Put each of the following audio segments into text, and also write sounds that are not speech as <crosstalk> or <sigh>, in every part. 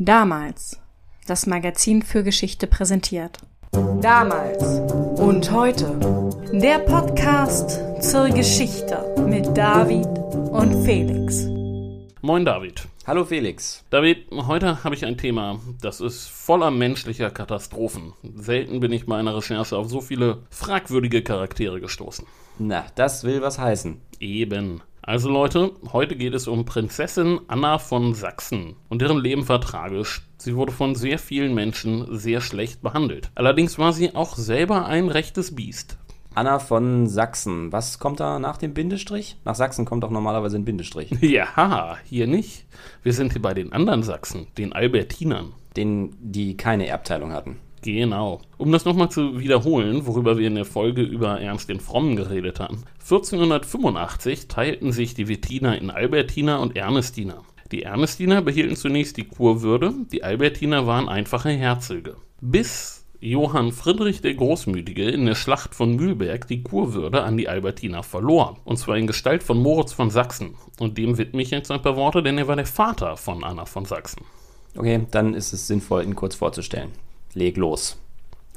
Damals. Das Magazin für Geschichte präsentiert. Damals und heute. Der Podcast zur Geschichte mit David und Felix. Moin David. Hallo Felix. David, heute habe ich ein Thema, das ist voller menschlicher Katastrophen. Selten bin ich bei einer Recherche auf so viele fragwürdige Charaktere gestoßen. Na, das will was heißen. Eben. Also Leute, heute geht es um Prinzessin Anna von Sachsen und deren Leben war tragisch. Sie wurde von sehr vielen Menschen sehr schlecht behandelt. Allerdings war sie auch selber ein rechtes Biest. Anna von Sachsen. Was kommt da nach dem Bindestrich? Nach Sachsen kommt doch normalerweise ein Bindestrich. <laughs> Ja, hier nicht. Wir sind hier bei den anderen Sachsen, den Albertinern. Den, die keine Erbteilung hatten. Genau. Um das nochmal zu wiederholen, worüber wir in der Folge über Ernst den Frommen geredet haben. 1485 teilten sich die Wettiner in Albertiner und Ernestiner. Die Ernestiner behielten zunächst die Kurwürde, die Albertiner waren einfache Herzöge. Bis Johann Friedrich der Großmütige in der Schlacht von Mühlberg die Kurwürde an die Albertiner verlor. Und zwar in Gestalt von Moritz von Sachsen. Und dem widme ich jetzt ein paar Worte, denn er war der Vater von Anna von Sachsen. Okay, dann ist es sinnvoll, ihn kurz vorzustellen. Leg los.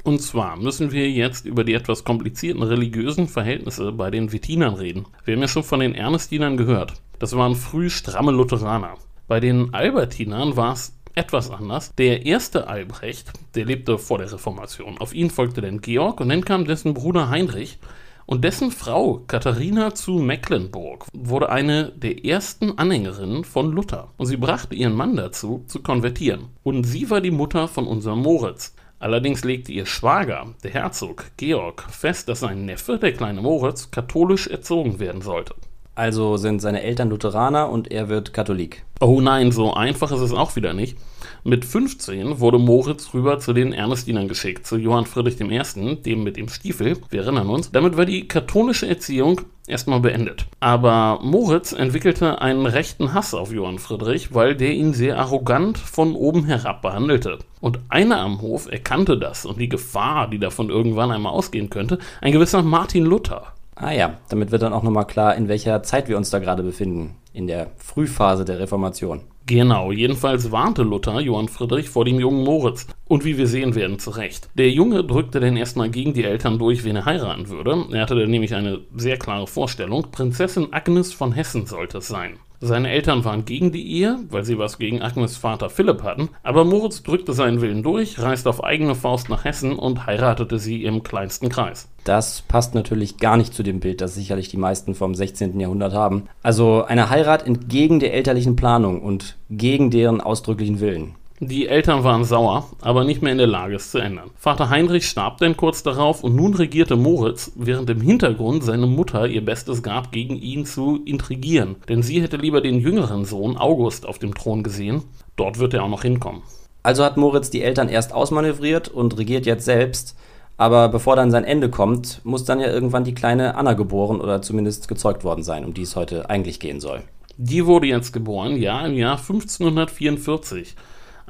Und zwar müssen wir jetzt über die etwas komplizierten religiösen Verhältnisse bei den Wettinern reden. Wir haben ja schon von den Ernestinern gehört. Das waren früh stramme Lutheraner. Bei den Albertinern war es etwas anders. Der erste Albrecht, der lebte vor der Reformation. Auf ihn folgte dann Georg und dann kam dessen Bruder Heinrich. Und dessen Frau Katharina zu Mecklenburg wurde eine der ersten Anhängerinnen von Luther. Und sie brachte ihren Mann dazu, zu konvertieren. Und sie war die Mutter von unserem Moritz. Allerdings legte ihr Schwager, der Herzog Georg, fest, dass sein Neffe, der kleine Moritz, katholisch erzogen werden sollte. Also sind seine Eltern Lutheraner und er wird Katholik. Oh nein, so einfach ist es auch wieder nicht. Mit 15 wurde Moritz rüber zu den Ernestinern geschickt, zu Johann Friedrich I., dem mit dem Stiefel, wir erinnern uns. Damit war die katholische Erziehung erstmal beendet. Aber Moritz entwickelte einen rechten Hass auf Johann Friedrich, weil der ihn sehr arrogant von oben herab behandelte. Und einer am Hof erkannte das und die Gefahr, die davon irgendwann einmal ausgehen könnte, ein gewisser Martin Luther. Ah ja, damit wird dann auch nochmal klar, in welcher Zeit wir uns da gerade befinden. In der Frühphase der Reformation. Genau, jedenfalls warnte Luther Johann Friedrich vor dem jungen Moritz. Und wie wir sehen werden, zu Recht. Der Junge drückte dann erstmal gegen die Eltern durch, wen er heiraten würde. Er hatte nämlich eine sehr klare Vorstellung. Prinzessin Agnes von Hessen sollte es sein. Seine Eltern waren gegen die Ehe, weil sie was gegen Agnes Vater Philipp hatten, aber Moritz drückte seinen Willen durch, reiste auf eigene Faust nach Hessen und heiratete sie im kleinsten Kreis. Das passt natürlich gar nicht zu dem Bild, das sicherlich die meisten vom 16. Jahrhundert haben. Also eine Heirat entgegen der elterlichen Planung und gegen deren ausdrücklichen Willen. Die Eltern waren sauer, aber nicht mehr in der Lage, es zu ändern. Vater Heinrich starb dann kurz darauf und nun regierte Moritz, während im Hintergrund seine Mutter ihr Bestes gab, gegen ihn zu intrigieren. Denn sie hätte lieber den jüngeren Sohn August auf dem Thron gesehen. Dort wird er auch noch hinkommen. Also hat Moritz die Eltern erst ausmanövriert und regiert jetzt selbst. Aber bevor dann sein Ende kommt, muss dann ja irgendwann die kleine Anna geboren oder zumindest gezeugt worden sein, um die es heute eigentlich gehen soll. Die wurde jetzt geboren, ja, im Jahr 1544.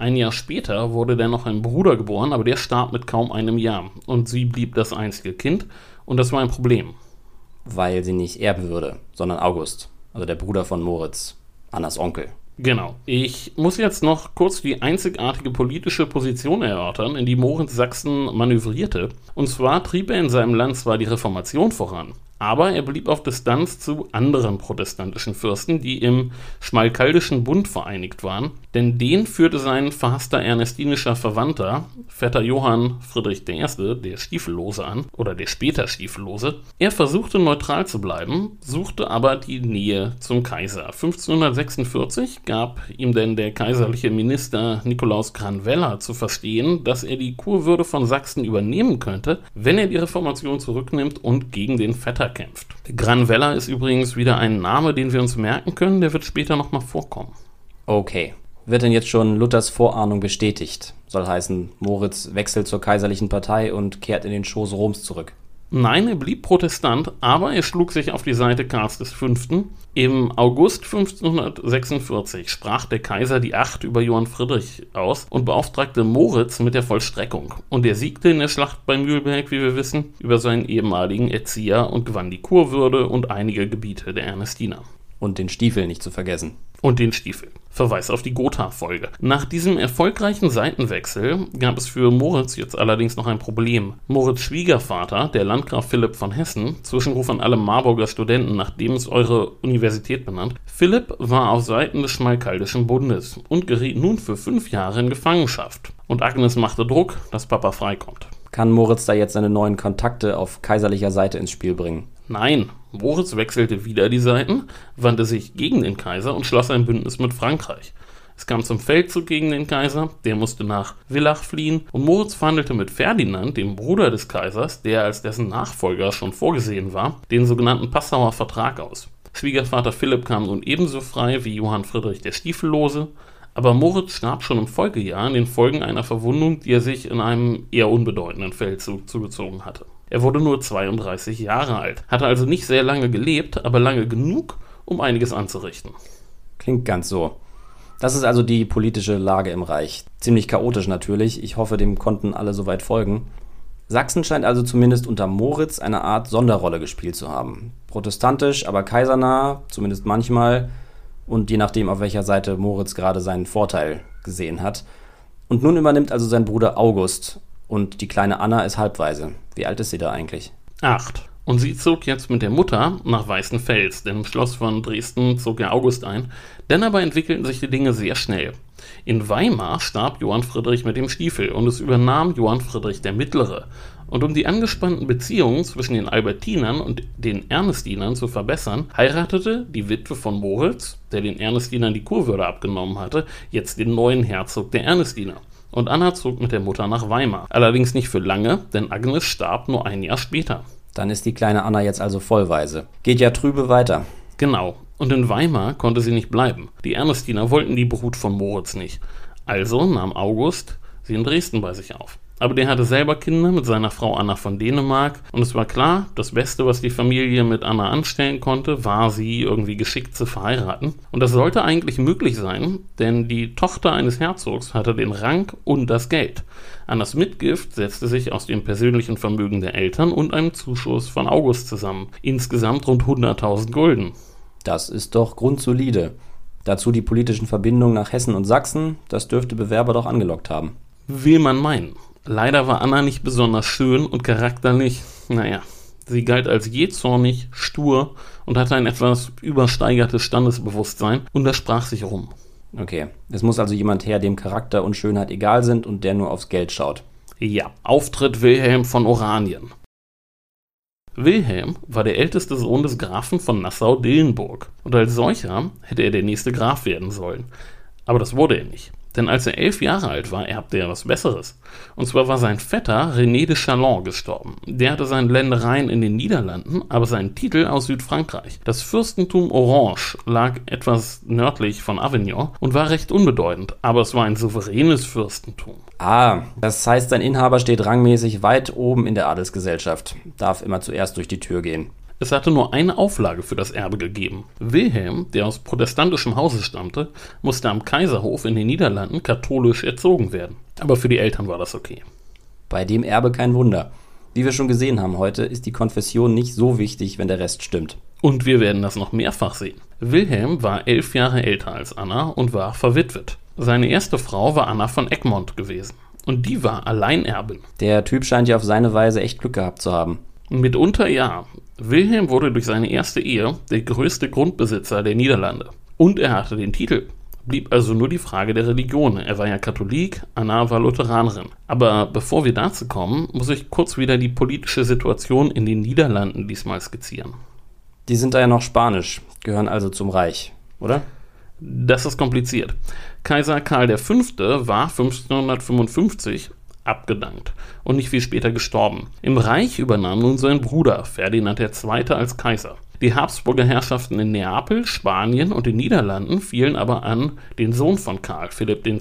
Ein Jahr später wurde dann noch ein Bruder geboren, aber der starb mit kaum einem Jahr. Und sie blieb das einzige Kind. Und das war ein Problem. Weil sie nicht erben würde, sondern August, also der Bruder von Moritz, Annas Onkel. Genau. Ich muss jetzt noch kurz die einzigartige politische Position erörtern, in die Moritz Sachsen manövrierte. Und zwar trieb er in seinem Land zwar die Reformation voran, aber er blieb auf Distanz zu anderen protestantischen Fürsten, die im Schmalkaldischen Bund vereinigt waren, denn den führte sein verhasster ernestinischer Verwandter, Vetter Johann Friedrich I., der Stiefellose an, oder der später Stiefellose. Er versuchte neutral zu bleiben, suchte aber die Nähe zum Kaiser. 1546 gab ihm denn der kaiserliche Minister Nikolaus Granvella zu verstehen, dass er die Kurwürde von Sachsen übernehmen könnte, wenn er die Reformation zurücknimmt und gegen den Vetter kämpft. Granvella ist übrigens wieder ein Name, den wir uns merken können, der wird später nochmal vorkommen. Okay. Wird denn jetzt schon Luthers Vorahnung bestätigt? Soll heißen, Moritz wechselt zur kaiserlichen Partei und kehrt in den Schoß Roms zurück. Nein, er blieb Protestant, aber er schlug sich auf die Seite Karls V. Im August 1546 sprach der Kaiser die Acht über Johann Friedrich aus und beauftragte Moritz mit der Vollstreckung. Und er siegte in der Schlacht bei Mühlberg, wie wir wissen, über seinen ehemaligen Erzieher und gewann die Kurwürde und einige Gebiete der Ernestiner. Und den Stiefel nicht zu vergessen. Und den Stiefel. Verweis auf die Gotha-Folge. Nach diesem erfolgreichen Seitenwechsel gab es für Moritz jetzt allerdings noch ein Problem. Moritz Schwiegervater, der Landgraf Philipp von Hessen, Zwischenruf an alle Marburger Studenten, nachdem es eure Universität benannt, Philipp war auf Seiten des Schmalkaldischen Bundes und geriet nun für fünf Jahre in Gefangenschaft. Und Agnes machte Druck, dass Papa freikommt. Kann Moritz da jetzt seine neuen Kontakte auf kaiserlicher Seite ins Spiel bringen? Nein, Moritz wechselte wieder die Seiten, wandte sich gegen den Kaiser und schloss ein Bündnis mit Frankreich. Es kam zum Feldzug gegen den Kaiser, der musste nach Villach fliehen und Moritz verhandelte mit Ferdinand, dem Bruder des Kaisers, der als dessen Nachfolger schon vorgesehen war, den sogenannten Passauer Vertrag aus. Schwiegervater Philipp kam nun ebenso frei wie Johann Friedrich der Stiefellose, aber Moritz starb schon im Folgejahr in den Folgen einer Verwundung, die er sich in einem eher unbedeutenden Feldzug zugezogen hatte. Er wurde nur 32 Jahre alt, hatte also nicht sehr lange gelebt, aber lange genug, um einiges anzurichten. Klingt ganz so. Das ist also die politische Lage im Reich. Ziemlich chaotisch natürlich. Ich hoffe, dem konnten alle soweit folgen. Sachsen scheint also zumindest unter Moritz eine Art Sonderrolle gespielt zu haben. Protestantisch, aber kaisernah, zumindest manchmal, und je nachdem, auf welcher Seite Moritz gerade seinen Vorteil gesehen hat. Und nun übernimmt also sein Bruder August und die kleine Anna ist halbweise. Wie alt ist sie da eigentlich? Acht. Und sie zog jetzt mit der Mutter nach Weißenfels, denn im Schloss von Dresden zog ja August ein. Denn aber entwickelten sich die Dinge sehr schnell. In Weimar starb Johann Friedrich mit dem Stiefel und es übernahm Johann Friedrich der Mittlere. Und um die angespannten Beziehungen zwischen den Albertinern und den Ernestinern zu verbessern, heiratete die Witwe von Moritz, der den Ernestinern die Kurwürde abgenommen hatte, jetzt den neuen Herzog der Ernestiner und Anna zog mit der Mutter nach Weimar. Allerdings nicht für lange, denn Agnes starb nur ein Jahr später. Dann ist die kleine Anna jetzt also vollweise. Geht ja trübe weiter. Genau. Und in Weimar konnte sie nicht bleiben. Die Ernestiner wollten die Brut von Moritz nicht. Also nahm August sie in Dresden bei sich auf. Aber der hatte selber Kinder mit seiner Frau Anna von Dänemark und es war klar, das Beste, was die Familie mit Anna anstellen konnte, war sie irgendwie geschickt zu verheiraten. Und das sollte eigentlich möglich sein, denn die Tochter eines Herzogs hatte den Rang und das Geld. Annas Mitgift setzte sich aus dem persönlichen Vermögen der Eltern und einem Zuschuss von August zusammen. Insgesamt rund 100.000 Gulden. Das ist doch grundsolide. Dazu die politischen Verbindungen nach Hessen und Sachsen, das dürfte Bewerber doch angelockt haben. Will man meinen. Leider war Anna nicht besonders schön und charakterlich, naja, sie galt als jähzornig, stur und hatte ein etwas übersteigertes Standesbewusstsein und das sprach sich rum. Okay, es muss also jemand her, dem Charakter und Schönheit egal sind und der nur aufs Geld schaut. Ja, Auftritt Wilhelm von Oranien. Wilhelm war der älteste Sohn des Grafen von Nassau-Dillenburg und als solcher hätte er der nächste Graf werden sollen. Aber das wurde er nicht. Denn als er elf Jahre alt war, erbte er was Besseres. Und zwar war sein Vetter René de Chalon gestorben. Der hatte seine Ländereien in den Niederlanden, aber seinen Titel aus Südfrankreich. Das Fürstentum Orange lag etwas nördlich von Avignon und war recht unbedeutend, aber es war ein souveränes Fürstentum. Ah, das heißt, sein Inhaber steht rangmäßig weit oben in der Adelsgesellschaft, darf immer zuerst durch die Tür gehen. Es hatte nur eine Auflage für das Erbe gegeben. Wilhelm, der aus protestantischem Hause stammte, musste am Kaiserhof in den Niederlanden katholisch erzogen werden. Aber für die Eltern war das okay. Bei dem Erbe kein Wunder. Wie wir schon gesehen haben heute, ist die Konfession nicht so wichtig, wenn der Rest stimmt. Und wir werden das noch mehrfach sehen. Wilhelm war elf Jahre älter als Anna und war verwitwet. Seine erste Frau war Anna von Egmont gewesen. Und die war Alleinerbin. Der Typ scheint ja auf seine Weise echt Glück gehabt zu haben. Mitunter ja. Wilhelm wurde durch seine erste Ehe der größte Grundbesitzer der Niederlande. Und er hatte den Titel. Blieb also nur die Frage der Religion. Er war ja Katholik, Anna war Lutheranerin. Aber bevor wir dazu kommen, muss ich kurz wieder die politische Situation in den Niederlanden diesmal skizzieren. Die sind da ja noch spanisch, gehören also zum Reich, oder? Das ist kompliziert. Kaiser Karl V. war 1555 abgedankt und nicht viel später gestorben. Im Reich übernahm nun sein Bruder Ferdinand II. als Kaiser. Die Habsburger Herrschaften in Neapel, Spanien und den Niederlanden fielen aber an den Sohn von Karl, Philipp II.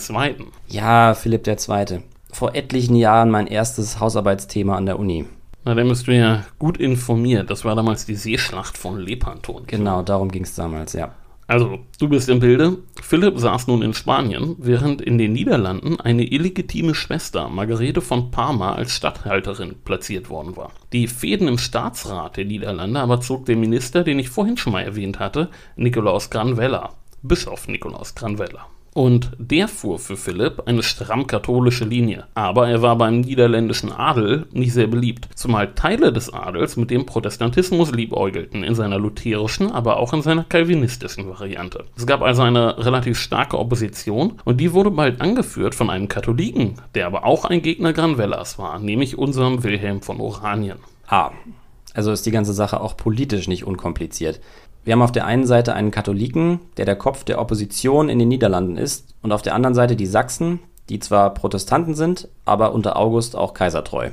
Ja, Philipp II. Vor etlichen Jahren mein erstes Hausarbeitsthema an der Uni. Na, dann bist du ja gut informiert. Das war damals die Seeschlacht von Lepanto. Genau, darum ging es damals, ja. Also, du bist im Bilde. Philipp saß nun in Spanien, während in den Niederlanden eine illegitime Schwester, Margarete von Parma, als Statthalterin platziert worden war. Die Fäden im Staatsrat der Niederlande aber zog der Minister, den ich vorhin schon mal erwähnt hatte, Nikolaus Granvella. Bischof Nikolaus Granvella. Und der fuhr für Philipp eine stramm katholische Linie. Aber er war beim niederländischen Adel nicht sehr beliebt, zumal Teile des Adels mit dem Protestantismus liebäugelten, in seiner lutherischen, aber auch in seiner calvinistischen Variante. Es gab also eine relativ starke Opposition und die wurde bald angeführt von einem Katholiken, der aber auch ein Gegner Granvellas war, nämlich unserem Wilhelm von Oranien. Ah, also ist die ganze Sache auch politisch nicht unkompliziert. Wir haben auf der einen Seite einen Katholiken, der der Kopf der Opposition in den Niederlanden ist, und auf der anderen Seite die Sachsen, die zwar Protestanten sind, aber unter August auch kaisertreu.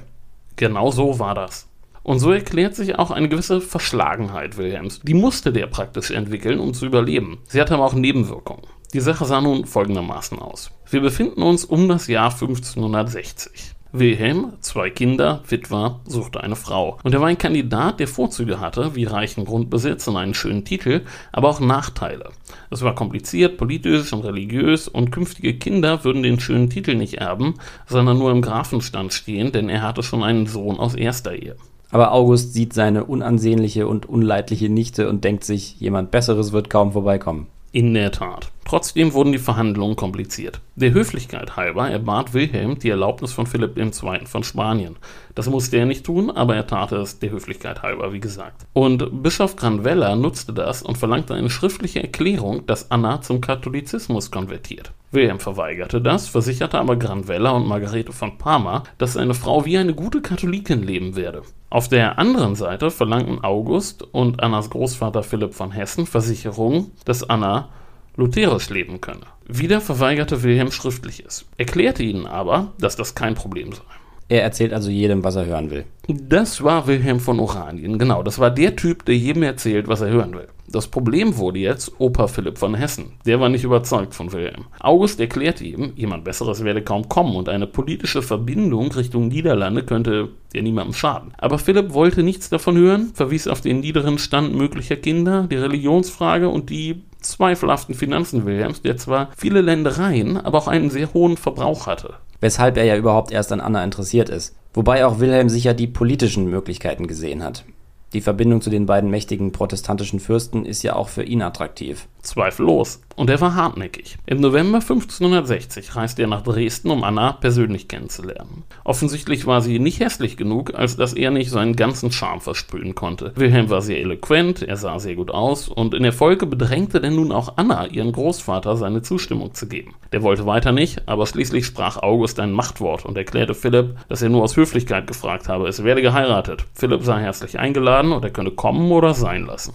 Genau so war das. Und so erklärt sich auch eine gewisse Verschlagenheit Wilhelms. Die musste der praktisch entwickeln, um zu überleben. Sie hatte aber auch Nebenwirkungen. Die Sache sah nun folgendermaßen aus. Wir befinden uns um das Jahr 1560. Wilhelm, zwei Kinder, Witwer, suchte eine Frau. Und er war ein Kandidat, der Vorzüge hatte, wie reichen Grundbesitz und einen schönen Titel, aber auch Nachteile. Es war kompliziert, politisch und religiös, und künftige Kinder würden den schönen Titel nicht erben, sondern nur im Grafenstand stehen, denn er hatte schon einen Sohn aus erster Ehe. Aber August sieht seine unansehnliche und unleidliche Nichte und denkt sich, jemand Besseres wird kaum vorbeikommen. In der Tat. Trotzdem wurden die Verhandlungen kompliziert. Der Höflichkeit halber erbat Wilhelm die Erlaubnis von Philipp II. von Spanien. Das musste er nicht tun, aber er tat es der Höflichkeit halber, wie gesagt. Und Bischof Granvella nutzte das und verlangte eine schriftliche Erklärung, dass Anna zum Katholizismus konvertiert. Wilhelm verweigerte das, versicherte aber Granvella und Margarete von Parma, dass seine Frau wie eine gute Katholikin leben werde. Auf der anderen Seite verlangten August und Annas Großvater Philipp von Hessen Versicherungen, dass Anna lutherisch leben könne. Wieder verweigerte Wilhelm Schriftliches, erklärte ihnen aber, dass das kein Problem sei. Er erzählt also jedem, was er hören will. Das war Wilhelm von Oranien, genau. Das war der Typ, der jedem erzählt, was er hören will. Das Problem wurde jetzt Opa Philipp von Hessen. Der war nicht überzeugt von Wilhelm. August erklärte ihm, jemand Besseres werde kaum kommen und eine politische Verbindung Richtung Niederlande könnte ja niemandem schaden. Aber Philipp wollte nichts davon hören, verwies auf den niederen Stand möglicher Kinder, die Religionsfrage und die zweifelhaften Finanzen Wilhelms, der zwar viele Ländereien, aber auch einen sehr hohen Verbrauch hatte. Weshalb er ja überhaupt erst an Anna interessiert ist. Wobei auch Wilhelm sicher die politischen Möglichkeiten gesehen hat. Die Verbindung zu den beiden mächtigen protestantischen Fürsten ist ja auch für ihn attraktiv. Zweifellos. Und er war hartnäckig. Im November 1560 reiste er nach Dresden, um Anna persönlich kennenzulernen. Offensichtlich war sie nicht hässlich genug, als dass er nicht seinen ganzen Charme versprühen konnte. Wilhelm war sehr eloquent, er sah sehr gut aus und in der Folge bedrängte denn nun auch Anna, ihren Großvater, seine Zustimmung zu geben. Der wollte weiter nicht, aber schließlich sprach August ein Machtwort und erklärte Philipp, dass er nur aus Höflichkeit gefragt habe, es werde geheiratet. Philipp sei herzlich eingeladen und er könne kommen oder sein lassen.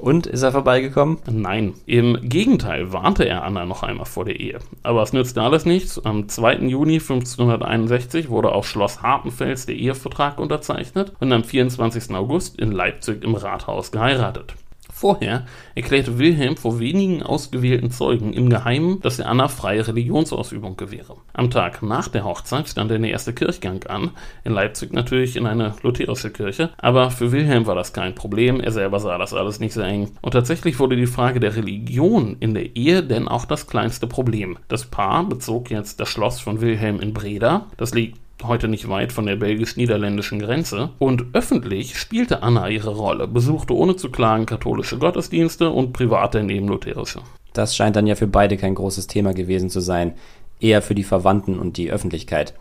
Und ist er vorbeigekommen? Nein, im Gegenteil warnte er Anna noch einmal vor der Ehe. Aber es nützte alles nichts. Am 2. Juni 1561 wurde auf Schloss Hartenfels der Ehevertrag unterzeichnet und am 24. August in Leipzig im Rathaus geheiratet. Vorher erklärte Wilhelm vor wenigen ausgewählten Zeugen im Geheimen, dass er Anna freie Religionsausübung gewähre. Am Tag nach der Hochzeit stand der erste Kirchgang an, in Leipzig natürlich in eine lutherische Kirche, aber für Wilhelm war das kein Problem, er selber sah das alles nicht so eng. Und tatsächlich wurde die Frage der Religion in der Ehe denn auch das kleinste Problem. Das Paar bezog jetzt das Schloss von Wilhelm in Breda, das liegt heute nicht weit von der belgisch-niederländischen Grenze, und öffentlich spielte Anna ihre Rolle, besuchte ohne zu klagen katholische Gottesdienste und privat daneben lutherische. Das scheint dann ja für beide kein großes Thema gewesen zu sein, eher für die Verwandten und die Öffentlichkeit.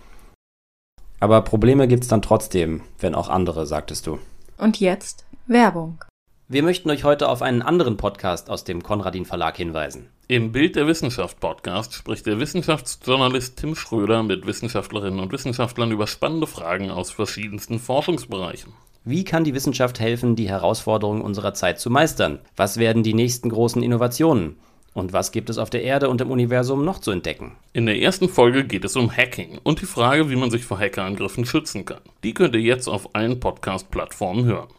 Aber Probleme gibt's dann trotzdem, wenn auch andere, sagtest du. Und jetzt Werbung. Wir möchten euch heute auf einen anderen Podcast aus dem Konradin Verlag hinweisen. Im Bild der Wissenschaft Podcast spricht der Wissenschaftsjournalist Tim Schröder mit Wissenschaftlerinnen und Wissenschaftlern über spannende Fragen aus verschiedensten Forschungsbereichen. Wie kann die Wissenschaft helfen, die Herausforderungen unserer Zeit zu meistern? Was werden die nächsten großen Innovationen? Und was gibt es auf der Erde und im Universum noch zu entdecken? In der ersten Folge geht es um Hacking und die Frage, wie man sich vor Hackerangriffen schützen kann. Die könnt ihr jetzt auf allen Podcast-Plattformen hören.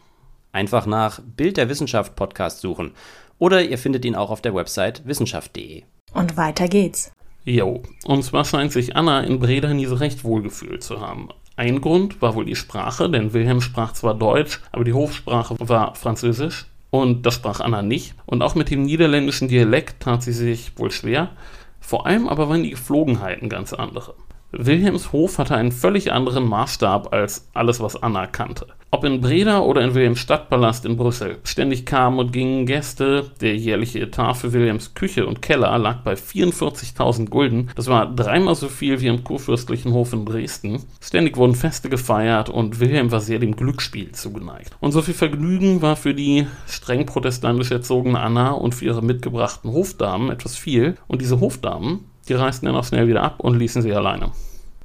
Einfach nach Bild der Wissenschaft Podcast suchen oder ihr findet ihn auch auf der Website wissenschaft.de. Und weiter geht's. Jo, und zwar scheint sich Anna in Breda nie so recht wohlgefühlt zu haben. Ein Grund war wohl die Sprache, denn Wilhelm sprach zwar Deutsch, aber die Hofsprache war Französisch und das sprach Anna nicht. Und auch mit dem niederländischen Dialekt tat sie sich wohl schwer. Vor allem aber waren die Geflogenheiten ganz andere. Wilhelms Hof hatte einen völlig anderen Maßstab als alles, was Anna kannte. Ob in Breda oder in Wilhelms Stadtpalast in Brüssel. Ständig kamen und gingen Gäste. Der jährliche Etat für Wilhelms Küche und Keller lag bei 44.000 Gulden. Das war dreimal so viel wie im kurfürstlichen Hof in Dresden. Ständig wurden Feste gefeiert und Wilhelm war sehr dem Glücksspiel zugeneigt. Und so viel Vergnügen war für die streng protestantisch erzogene Anna und für ihre mitgebrachten Hofdamen etwas viel. Und diese Hofdamen, die reisten dann auch schnell wieder ab und ließen sie alleine.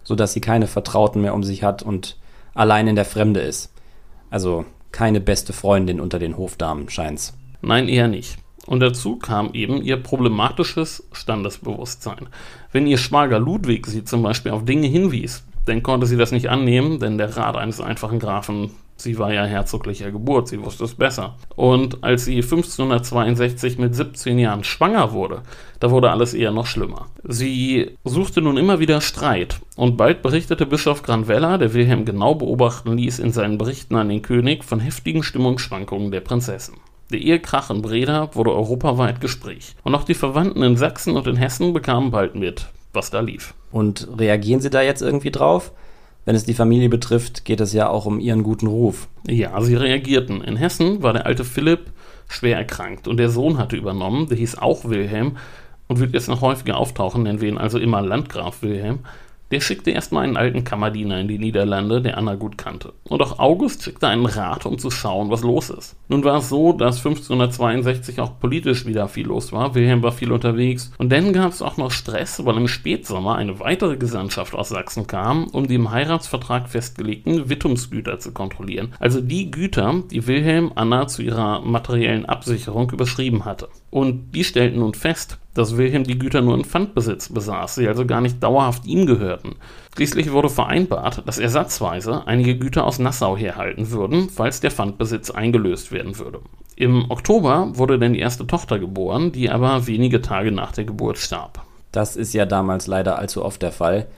Sodass sie keine Vertrauten mehr um sich hat und allein in der Fremde ist. Also keine beste Freundin unter den Hofdamen, scheint's. Nein, eher nicht. Und dazu kam eben ihr problematisches Standesbewusstsein. Wenn ihr Schwager Ludwig sie zum Beispiel auf Dinge hinwies, dann konnte sie das nicht annehmen, denn der Rat eines einfachen Grafen Sie war ja herzoglicher Geburt, sie wusste es besser. Und als sie 1562 mit 17 Jahren schwanger wurde, da wurde alles eher noch schlimmer. Sie suchte nun immer wieder Streit und bald berichtete Bischof Granvella, der Wilhelm genau beobachten ließ in seinen Berichten an den König, von heftigen Stimmungsschwankungen der Prinzessin. Der Ehekrach in Breda wurde europaweit Gespräch. Und auch die Verwandten in Sachsen und in Hessen bekamen bald mit, was da lief. Und reagieren Sie da jetzt irgendwie drauf? Wenn es die Familie betrifft, geht es ja auch um ihren guten Ruf. Ja, sie reagierten. In Hessen war der alte Philipp schwer erkrankt und der Sohn hatte übernommen, der hieß auch Wilhelm und wird jetzt noch häufiger auftauchen, nennen wir ihn also immer Landgraf Wilhelm. Der schickte erstmal einen alten Kammerdiener in die Niederlande, der Anna gut kannte. Und auch August schickte einen Rat, um zu schauen, was los ist. Nun war es so, dass 1562 auch politisch wieder viel los war. Wilhelm war viel unterwegs. Und dann gab es auch noch Stress, weil im Spätsommer eine weitere Gesandtschaft aus Sachsen kam, um die im Heiratsvertrag festgelegten Wittumsgüter zu kontrollieren. Also die Güter, die Wilhelm Anna zu ihrer materiellen Absicherung überschrieben hatte. Und die stellten nun fest, dass Wilhelm die Güter nur in Pfandbesitz besaß, sie also gar nicht dauerhaft ihm gehörten. Schließlich wurde vereinbart, dass ersatzweise einige Güter aus Nassau herhalten würden, falls der Pfandbesitz eingelöst werden würde. Im Oktober wurde dann die erste Tochter geboren, die aber wenige Tage nach der Geburt starb. Das ist ja damals leider allzu oft der Fall.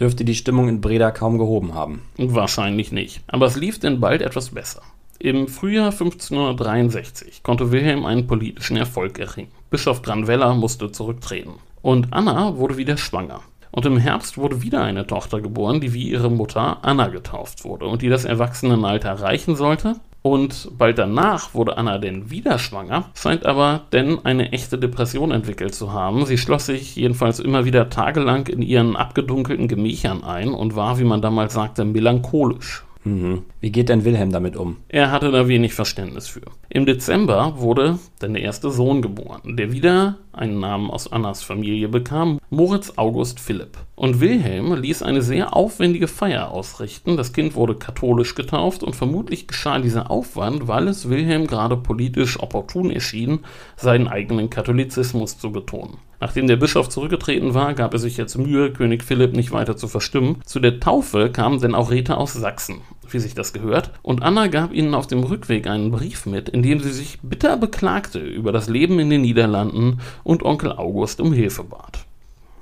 Dürfte die Stimmung in Breda kaum gehoben haben. Wahrscheinlich nicht. Aber es lief denn bald etwas besser. Im Frühjahr 1563 konnte Wilhelm einen politischen Erfolg erringen. Bischof Granvella musste zurücktreten. Und Anna wurde wieder schwanger. Und im Herbst wurde wieder eine Tochter geboren, die wie ihre Mutter Anna getauft wurde und die das Erwachsenenalter erreichen sollte. Und bald danach wurde Anna denn wieder schwanger, scheint aber denn eine echte Depression entwickelt zu haben. Sie schloss sich jedenfalls immer wieder tagelang in ihren abgedunkelten Gemächern ein und war, wie man damals sagte, melancholisch. Mhm. Wie geht denn Wilhelm damit um? Er hatte da wenig Verständnis für. Im Dezember wurde dann der erste Sohn geboren, der wieder einen Namen aus Annas Familie bekam, Moritz August Philipp. Und Wilhelm ließ eine sehr aufwendige Feier ausrichten. Das Kind wurde katholisch getauft und vermutlich geschah dieser Aufwand, weil es Wilhelm gerade politisch opportun erschien, seinen eigenen Katholizismus zu betonen. Nachdem der Bischof zurückgetreten war, gab er sich jetzt Mühe, König Philipp nicht weiter zu verstimmen. Zu der Taufe kamen denn auch Räte aus Sachsen, wie sich das gehört, und Anna gab ihnen auf dem Rückweg einen Brief mit, in dem sie sich bitter beklagte über das Leben in den Niederlanden und Onkel August um Hilfe bat.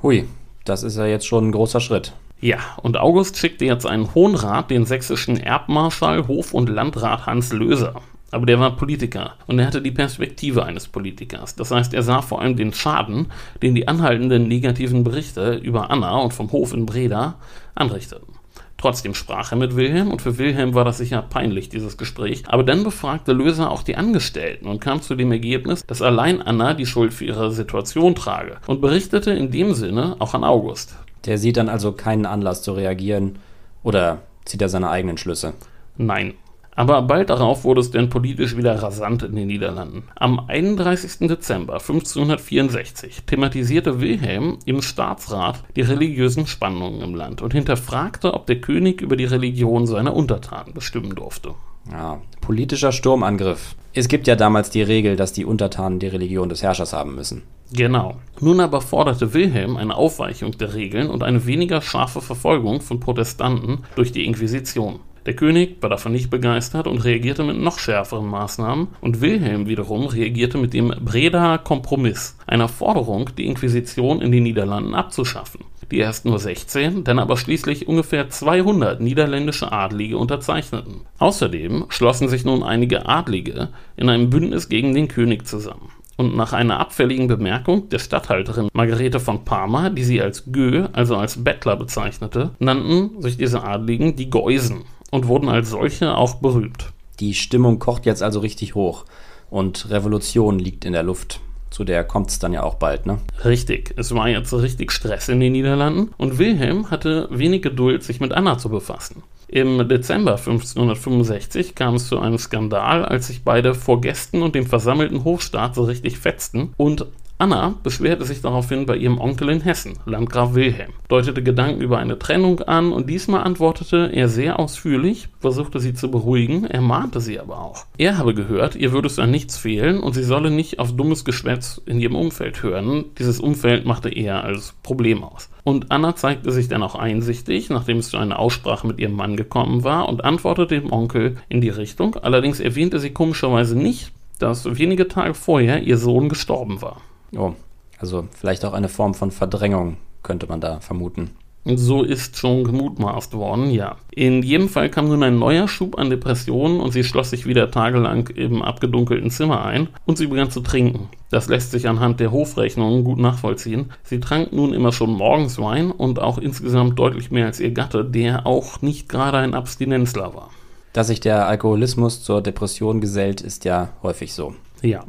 Hui, das ist ja jetzt schon ein großer Schritt. Ja, und August schickte jetzt einen Hohen Rat, den sächsischen Erbmarschall, Hof- und Landrat Hans Löser, aber der war Politiker und er hatte die Perspektive eines Politikers. Das heißt, er sah vor allem den Schaden, den die anhaltenden negativen Berichte über Anna und vom Hof in Breda anrichteten. Trotzdem sprach er mit Wilhelm und für Wilhelm war das sicher peinlich, dieses Gespräch. Aber dann befragte Löser auch die Angestellten und kam zu dem Ergebnis, dass allein Anna die Schuld für ihre Situation trage und berichtete in dem Sinne auch an August. Der sieht dann also keinen Anlass zu reagieren oder zieht er seine eigenen Schlüsse? Nein, aber bald darauf wurde es denn politisch wieder rasant in den Niederlanden. Am 31. Dezember 1564 thematisierte Wilhelm im Staatsrat die religiösen Spannungen im Land und hinterfragte, ob der König über die Religion seiner Untertanen bestimmen durfte. Ja, politischer Sturmangriff. Es gibt ja damals die Regel, dass die Untertanen die Religion des Herrschers haben müssen. Genau. Nun aber forderte Wilhelm eine Aufweichung der Regeln und eine weniger scharfe Verfolgung von Protestanten durch die Inquisition. Der König war davon nicht begeistert und reagierte mit noch schärferen Maßnahmen und Wilhelm wiederum reagierte mit dem Breda Kompromiss, einer Forderung, die Inquisition in den Niederlanden abzuschaffen, die erst nur 16, dann aber schließlich ungefähr 200 niederländische Adlige unterzeichneten. Außerdem schlossen sich nun einige Adlige in einem Bündnis gegen den König zusammen. Und nach einer abfälligen Bemerkung der Statthalterin Margarete von Parma, die sie als Gö, also als Bettler bezeichnete, nannten sich diese Adligen die Geusen und wurden als solche auch berühmt. Die Stimmung kocht jetzt also richtig hoch und Revolution liegt in der Luft. Zu der kommt es dann ja auch bald, ne? Richtig, es war jetzt richtig Stress in den Niederlanden und Wilhelm hatte wenig Geduld, sich mit Anna zu befassen. Im Dezember 1565 kam es zu einem Skandal, als sich beide vor Gästen und dem versammelten Hofstaat so richtig fetzten und Anna beschwerte sich daraufhin bei ihrem Onkel in Hessen, Landgraf Wilhelm, deutete Gedanken über eine Trennung an und diesmal antwortete er sehr ausführlich, versuchte sie zu beruhigen, ermahnte sie aber auch. Er habe gehört, ihr würde es an nichts fehlen und sie solle nicht auf dummes Geschwätz in ihrem Umfeld hören. Dieses Umfeld machte er als Problem aus. Und Anna zeigte sich dann auch einsichtig, nachdem es zu einer Aussprache mit ihrem Mann gekommen war und antwortete dem Onkel in die Richtung. Allerdings erwähnte sie komischerweise nicht, dass wenige Tage vorher ihr Sohn gestorben war. Oh, also vielleicht auch eine Form von Verdrängung könnte man da vermuten. So ist schon gemutmaßt worden, ja. In jedem Fall kam nun ein neuer Schub an Depressionen und sie schloss sich wieder tagelang im abgedunkelten Zimmer ein und sie begann zu trinken. Das lässt sich anhand der Hofrechnungen gut nachvollziehen. Sie trank nun immer schon morgens Wein und auch insgesamt deutlich mehr als ihr Gatte, der auch nicht gerade ein Abstinenzler war. Dass sich der Alkoholismus zur Depression gesellt, ist ja häufig so. Ja,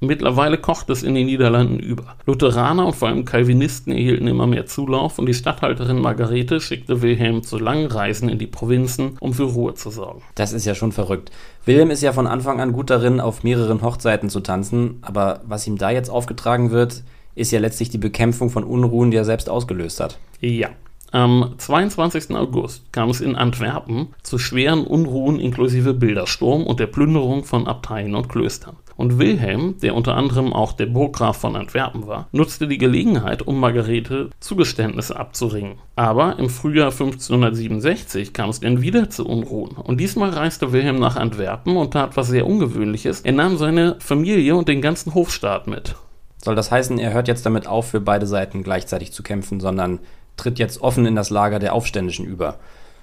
Mittlerweile kocht es in den Niederlanden über. Lutheraner und vor allem Calvinisten erhielten immer mehr Zulauf und die Statthalterin Margarete schickte Wilhelm zu langen Reisen in die Provinzen, um für Ruhe zu sorgen. Das ist ja schon verrückt. Wilhelm ist ja von Anfang an gut darin, auf mehreren Hochzeiten zu tanzen, aber was ihm da jetzt aufgetragen wird, ist ja letztlich die Bekämpfung von Unruhen, die er selbst ausgelöst hat. Ja, am 22. August kam es in Antwerpen zu schweren Unruhen inklusive Bildersturm und der Plünderung von Abteien und Klöstern. Und Wilhelm, der unter anderem auch der Burggraf von Antwerpen war, nutzte die Gelegenheit, um Margarete Zugeständnisse abzuringen. Aber im Frühjahr 1567 kam es dann wieder zu Unruhen. Und diesmal reiste Wilhelm nach Antwerpen und tat was sehr Ungewöhnliches. Er nahm seine Familie und den ganzen Hofstaat mit. Soll das heißen, er hört jetzt damit auf, für beide Seiten gleichzeitig zu kämpfen, sondern tritt jetzt offen in das Lager der Aufständischen über.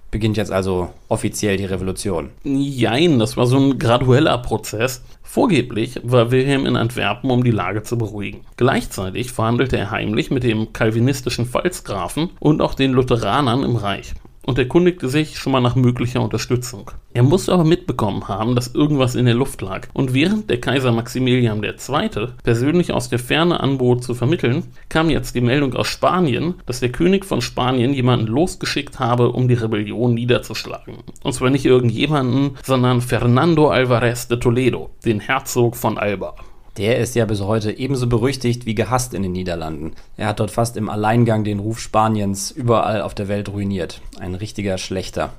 Beginnt jetzt also offiziell die Revolution. Jein, das war so ein gradueller Prozess. Vorgeblich war Wilhelm in Antwerpen, um die Lage zu beruhigen. Gleichzeitig verhandelte er heimlich mit dem kalvinistischen Pfalzgrafen und auch den Lutheranern im Reich und erkundigte sich schon mal nach möglicher Unterstützung. Er musste aber mitbekommen haben, dass irgendwas in der Luft lag. Und während der Kaiser Maximilian II. persönlich aus der Ferne anbot zu vermitteln, kam jetzt die Meldung aus Spanien, dass der König von Spanien jemanden losgeschickt habe, um die Rebellion niederzuschlagen. Und zwar nicht irgendjemanden, sondern Fernando Alvarez de Toledo, den Herzog von Alba. Der ist ja bis heute ebenso berüchtigt wie gehasst in den Niederlanden. Er hat dort fast im Alleingang den Ruf Spaniens überall auf der Welt ruiniert. Ein richtiger Schlechter.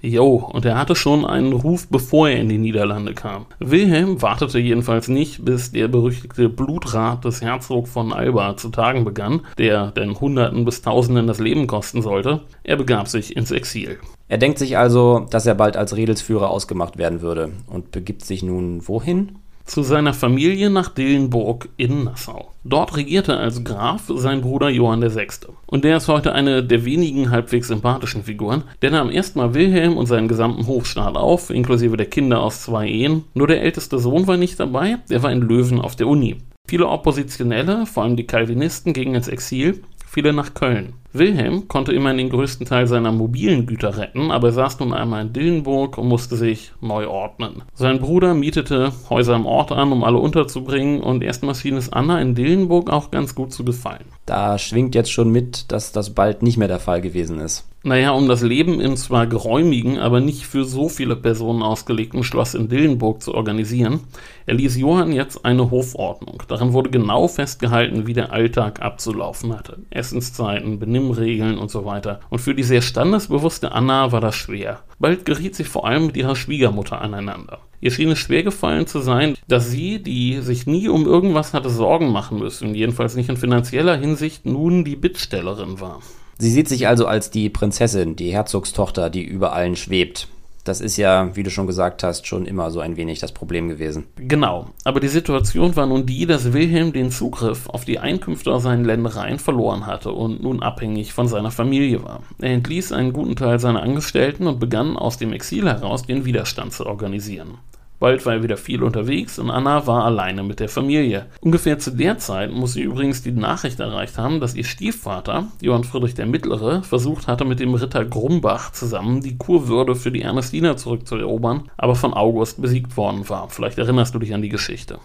Jo, und er hatte schon einen Ruf, bevor er in die Niederlande kam. Wilhelm wartete jedenfalls nicht, bis der berüchtigte Blutrat des Herzogs von Alba zu tagen begann, der den Hunderten bis Tausenden das Leben kosten sollte. Er begab sich ins Exil. Er denkt sich also, dass er bald als Redelsführer ausgemacht werden würde und begibt sich nun wohin? Zu seiner Familie nach Dillenburg in Nassau. Dort regierte als Graf sein Bruder Johann VI. Und der ist heute eine der wenigen halbwegs sympathischen Figuren, der nahm erstmal Wilhelm und seinen gesamten Hofstaat auf, inklusive der Kinder aus zwei Ehen. Nur der älteste Sohn war nicht dabei, der war in Löwen auf der Uni. Viele Oppositionelle, vor allem die Calvinisten, gingen ins Exil, viele nach Köln. Wilhelm konnte immerhin den größten Teil seiner mobilen Güter retten, aber er saß nun einmal in Dillenburg und musste sich neu ordnen. Sein Bruder mietete Häuser im Ort an, um alle unterzubringen, und erstmal schien es Anna in Dillenburg auch ganz gut zu gefallen. Da schwingt jetzt schon mit, dass das bald nicht mehr der Fall gewesen ist. Naja, um das Leben im zwar geräumigen, aber nicht für so viele Personen ausgelegten Schloss in Dillenburg zu organisieren, erließ Johann jetzt eine Hofordnung. Darin wurde genau festgehalten, wie der Alltag abzulaufen hatte. Essenszeiten, Benimmregeln und so weiter. Und für die sehr standesbewusste Anna war das schwer. Bald geriet sie vor allem mit ihrer Schwiegermutter aneinander. Ihr schien es schwer gefallen zu sein, dass sie, die sich nie um irgendwas hatte Sorgen machen müssen, jedenfalls nicht in finanzieller Hinsicht, nun die Bittstellerin war. Sie sieht sich also als die Prinzessin, die Herzogstochter, die über allen schwebt. Das ist ja, wie du schon gesagt hast, schon immer so ein wenig das Problem gewesen. Genau, aber die Situation war nun die, dass Wilhelm den Zugriff auf die Einkünfte aus seinen Ländereien verloren hatte und nun abhängig von seiner Familie war. Er entließ einen guten Teil seiner Angestellten und begann aus dem Exil heraus den Widerstand zu organisieren. Bald war er wieder viel unterwegs und Anna war alleine mit der Familie. Ungefähr zu der Zeit muss sie übrigens die Nachricht erreicht haben, dass ihr Stiefvater, Johann Friedrich der Mittlere, versucht hatte, mit dem Ritter Grumbach zusammen die Kurwürde für die Ernestina zurückzuerobern, aber von August besiegt worden war. Vielleicht erinnerst du dich an die Geschichte.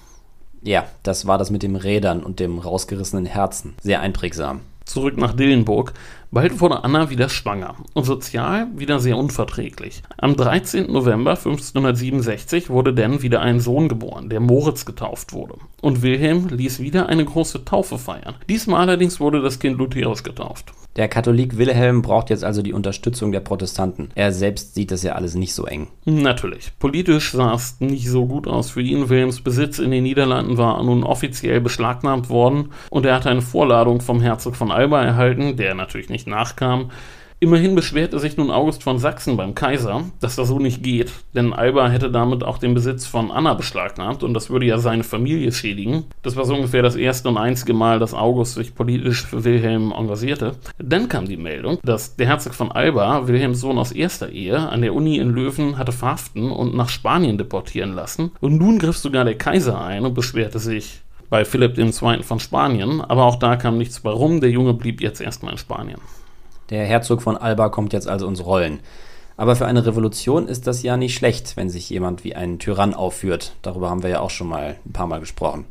Ja, das war das mit dem Rädern und dem rausgerissenen Herzen. Sehr einprägsam. Zurück nach Dillenburg. Bald wurde Anna wieder schwanger und sozial wieder sehr unverträglich. Am 13. November 1567 wurde denn wieder ein Sohn geboren, der Moritz getauft wurde. Und Wilhelm ließ wieder eine große Taufe feiern. Diesmal allerdings wurde das Kind Lutherisch getauft. Der Katholik Wilhelm braucht jetzt also die Unterstützung der Protestanten. Er selbst sieht das ja alles nicht so eng. Natürlich. Politisch sah es nicht so gut aus für ihn. Wilhelms Besitz in den Niederlanden war nun offiziell beschlagnahmt worden und er hatte eine Vorladung vom Herzog von Alba erhalten, der natürlich nicht nachkam. Immerhin beschwerte sich nun August von Sachsen beim Kaiser, dass das so nicht geht, denn Alba hätte damit auch den Besitz von Anna beschlagnahmt und das würde ja seine Familie schädigen. Das war so ungefähr das erste und einzige Mal, dass August sich politisch für Wilhelm engagierte. Dann kam die Meldung, dass der Herzog von Alba, Wilhelms Sohn aus erster Ehe, an der Uni in Löwen hatte verhaften und nach Spanien deportieren lassen. Und nun griff sogar der Kaiser ein und beschwerte sich bei Philipp II. von Spanien, aber auch da kam nichts bei rum, der Junge blieb jetzt erstmal in Spanien. Der Herzog von Alba kommt jetzt also ins Rollen. Aber für eine Revolution ist das ja nicht schlecht, wenn sich jemand wie ein Tyrann aufführt. Darüber haben wir ja auch schon mal ein paar Mal gesprochen.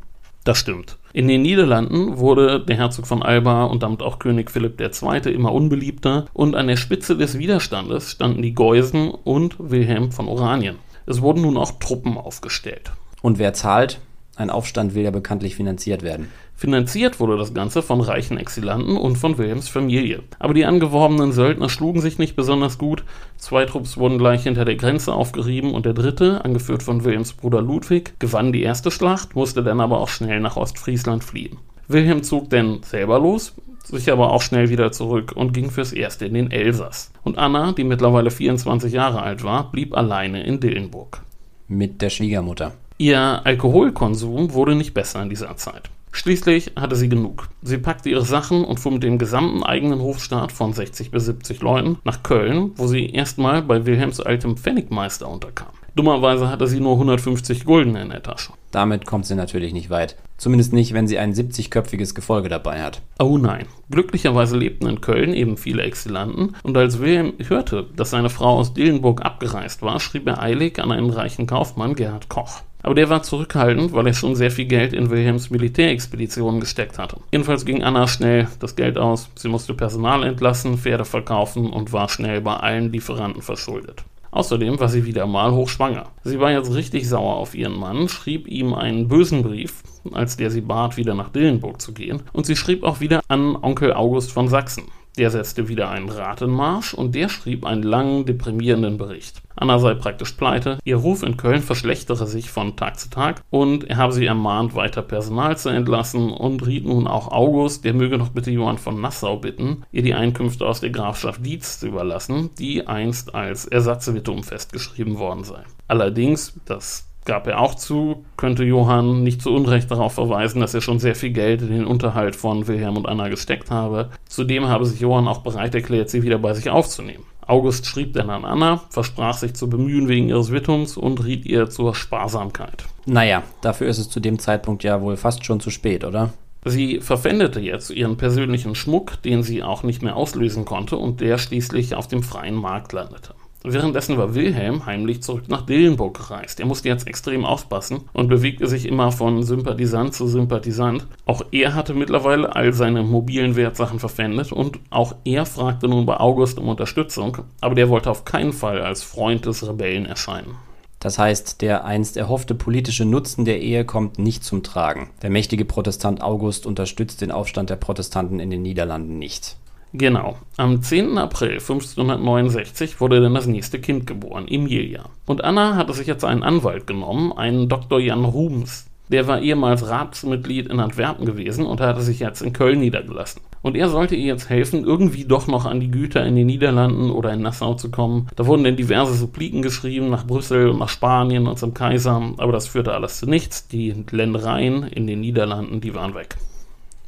Das stimmt. In den Niederlanden wurde der Herzog von Alba und damit auch König Philipp II. immer unbeliebter und an der Spitze des Widerstandes standen die Geusen und Wilhelm von Oranien. Es wurden nun auch Truppen aufgestellt. Und wer zahlt? Ein Aufstand will ja bekanntlich finanziert werden. Finanziert wurde das Ganze von reichen Exilanten und von Wilhelms Familie. Aber die angeworbenen Söldner schlugen sich nicht besonders gut. Zwei Trupps wurden gleich hinter der Grenze aufgerieben und der dritte, angeführt von Wilhelms Bruder Ludwig, gewann die erste Schlacht, musste dann aber auch schnell nach Ostfriesland fliehen. Wilhelm zog dann selber los, sich aber auch schnell wieder zurück und ging fürs Erste in den Elsass. Und Anna, die mittlerweile 24 Jahre alt war, blieb alleine in Dillenburg. Mit der Schwiegermutter. Ihr Alkoholkonsum wurde nicht besser in dieser Zeit. Schließlich hatte sie genug. Sie packte ihre Sachen und fuhr mit dem gesamten eigenen Hofstaat von 60 bis 70 Leuten nach Köln, wo sie erstmal bei Wilhelms altem Pfennigmeister unterkam. Dummerweise hatte sie nur 150 Gulden in der Tasche. Damit kommt sie natürlich nicht weit. Zumindest nicht, wenn sie ein 70-köpfiges Gefolge dabei hat. Oh nein. Glücklicherweise lebten in Köln eben viele Exilanten und als Wilhelm hörte, dass seine Frau aus Dillenburg abgereist war, schrieb er eilig an einen reichen Kaufmann, Gerhard Koch. Aber der war zurückhaltend, weil er schon sehr viel Geld in Wilhelms Militärexpeditionen gesteckt hatte. Jedenfalls ging Anna schnell das Geld aus. Sie musste Personal entlassen, Pferde verkaufen und war schnell bei allen Lieferanten verschuldet. Außerdem war sie wieder mal hochschwanger. Sie war jetzt richtig sauer auf ihren Mann, schrieb ihm einen bösen Brief, als der sie bat, wieder nach Dillenburg zu gehen, und sie schrieb auch wieder an Onkel August von Sachsen. Der setzte wieder einen Ratenmarsch und der schrieb einen langen, deprimierenden Bericht. Anna sei praktisch pleite, ihr Ruf in Köln verschlechtere sich von Tag zu Tag und er habe sie ermahnt, weiter Personal zu entlassen und riet nun auch August, der möge doch bitte Johann von Nassau bitten, ihr die Einkünfte aus der Grafschaft Dietz zu überlassen, die einst als Ersatzwittum festgeschrieben worden sei. Allerdings, das gab er auch zu, könnte Johann nicht zu Unrecht darauf verweisen, dass er schon sehr viel Geld in den Unterhalt von Wilhelm und Anna gesteckt habe. Zudem habe sich Johann auch bereit erklärt, sie wieder bei sich aufzunehmen. August schrieb dann an Anna, versprach sich zu bemühen wegen ihres Wittums und riet ihr zur Sparsamkeit. Naja, dafür ist es zu dem Zeitpunkt ja wohl fast schon zu spät, oder? Sie verpfändete jetzt ihren persönlichen Schmuck, den sie auch nicht mehr auslösen konnte und der schließlich auf dem freien Markt landete. Währenddessen war Wilhelm heimlich zurück nach Dillenburg gereist. Er musste jetzt extrem aufpassen und bewegte sich immer von Sympathisant zu Sympathisant. Auch er hatte mittlerweile all seine mobilen Wertsachen verpfändet und auch er fragte nun bei August um Unterstützung, aber der wollte auf keinen Fall als Freund des Rebellen erscheinen. Das heißt, der einst erhoffte politische Nutzen der Ehe kommt nicht zum Tragen. Der mächtige Protestant August unterstützt den Aufstand der Protestanten in den Niederlanden nicht. Genau. Am 10. April 1569 wurde dann das nächste Kind geboren, Emilia. Und Anna hatte sich jetzt einen Anwalt genommen, einen Dr. Jan Rubens. Der war ehemals Ratsmitglied in Antwerpen gewesen und hatte sich jetzt in Köln niedergelassen. Und er sollte ihr jetzt helfen, irgendwie doch noch an die Güter in den Niederlanden oder in Nassau zu kommen. Da wurden dann diverse Suppliken geschrieben nach Brüssel und nach Spanien und zum Kaiser, aber das führte alles zu nichts. Die Ländereien in den Niederlanden, die waren weg.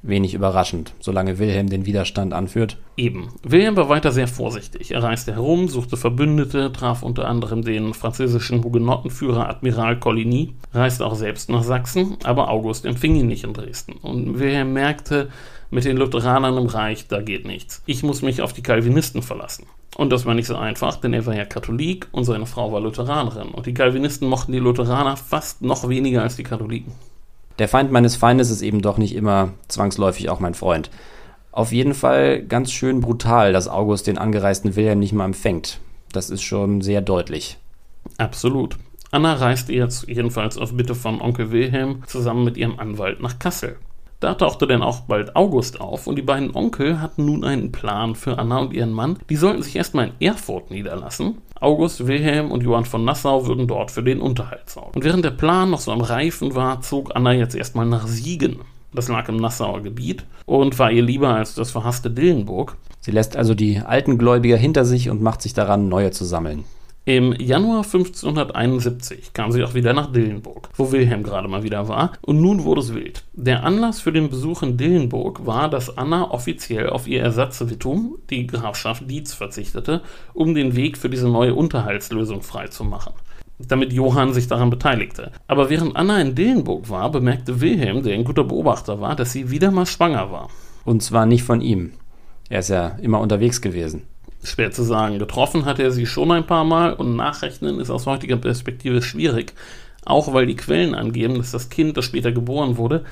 Wenig überraschend, solange Wilhelm den Widerstand anführt. Eben. Wilhelm war weiter sehr vorsichtig. Er reiste herum, suchte Verbündete, traf unter anderem den französischen Hugenottenführer Admiral Coligny, reiste auch selbst nach Sachsen, aber August empfing ihn nicht in Dresden. Und Wilhelm merkte, mit den Lutheranern im Reich, da geht nichts. Ich muss mich auf die Calvinisten verlassen. Und das war nicht so einfach, denn er war ja Katholik und seine Frau war Lutheranerin. Und die Calvinisten mochten die Lutheraner fast noch weniger als die Katholiken. Der Feind meines Feindes ist eben doch nicht immer zwangsläufig auch mein Freund. Auf jeden Fall ganz schön brutal, dass August den angereisten Wilhelm nicht mal empfängt. Das ist schon sehr deutlich. Absolut. Anna reiste jetzt jedenfalls auf Bitte von Onkel Wilhelm zusammen mit ihrem Anwalt nach Kassel. Da tauchte dann auch bald August auf und die beiden Onkel hatten nun einen Plan für Anna und ihren Mann. Die sollten sich erstmal in Erfurt niederlassen. August, Wilhelm und Johann von Nassau würden dort für den Unterhalt sorgen. Und während der Plan noch so am Reifen war, zog Anna jetzt erstmal nach Siegen. Das lag im Nassauer Gebiet und war ihr lieber als das verhasste Dillenburg. Sie lässt also die alten Gläubiger hinter sich und macht sich daran, neue zu sammeln. Im Januar 1571 kam sie auch wieder nach Dillenburg, wo Wilhelm gerade mal wieder war, und nun wurde es wild. Der Anlass für den Besuch in Dillenburg war, dass Anna offiziell auf ihr Ersatzwittum, die Grafschaft Dietz, verzichtete, um den Weg für diese neue Unterhaltslösung freizumachen damit Johann sich daran beteiligte. Aber während Anna in Dillenburg war, bemerkte Wilhelm, der ein guter Beobachter war, dass sie wieder mal schwanger war. Und zwar nicht von ihm. Er ist ja immer unterwegs gewesen. Schwer zu sagen. Getroffen hat er sie schon ein paar Mal und nachrechnen ist aus heutiger Perspektive schwierig. Auch weil die Quellen angeben, dass das Kind, das später geboren wurde,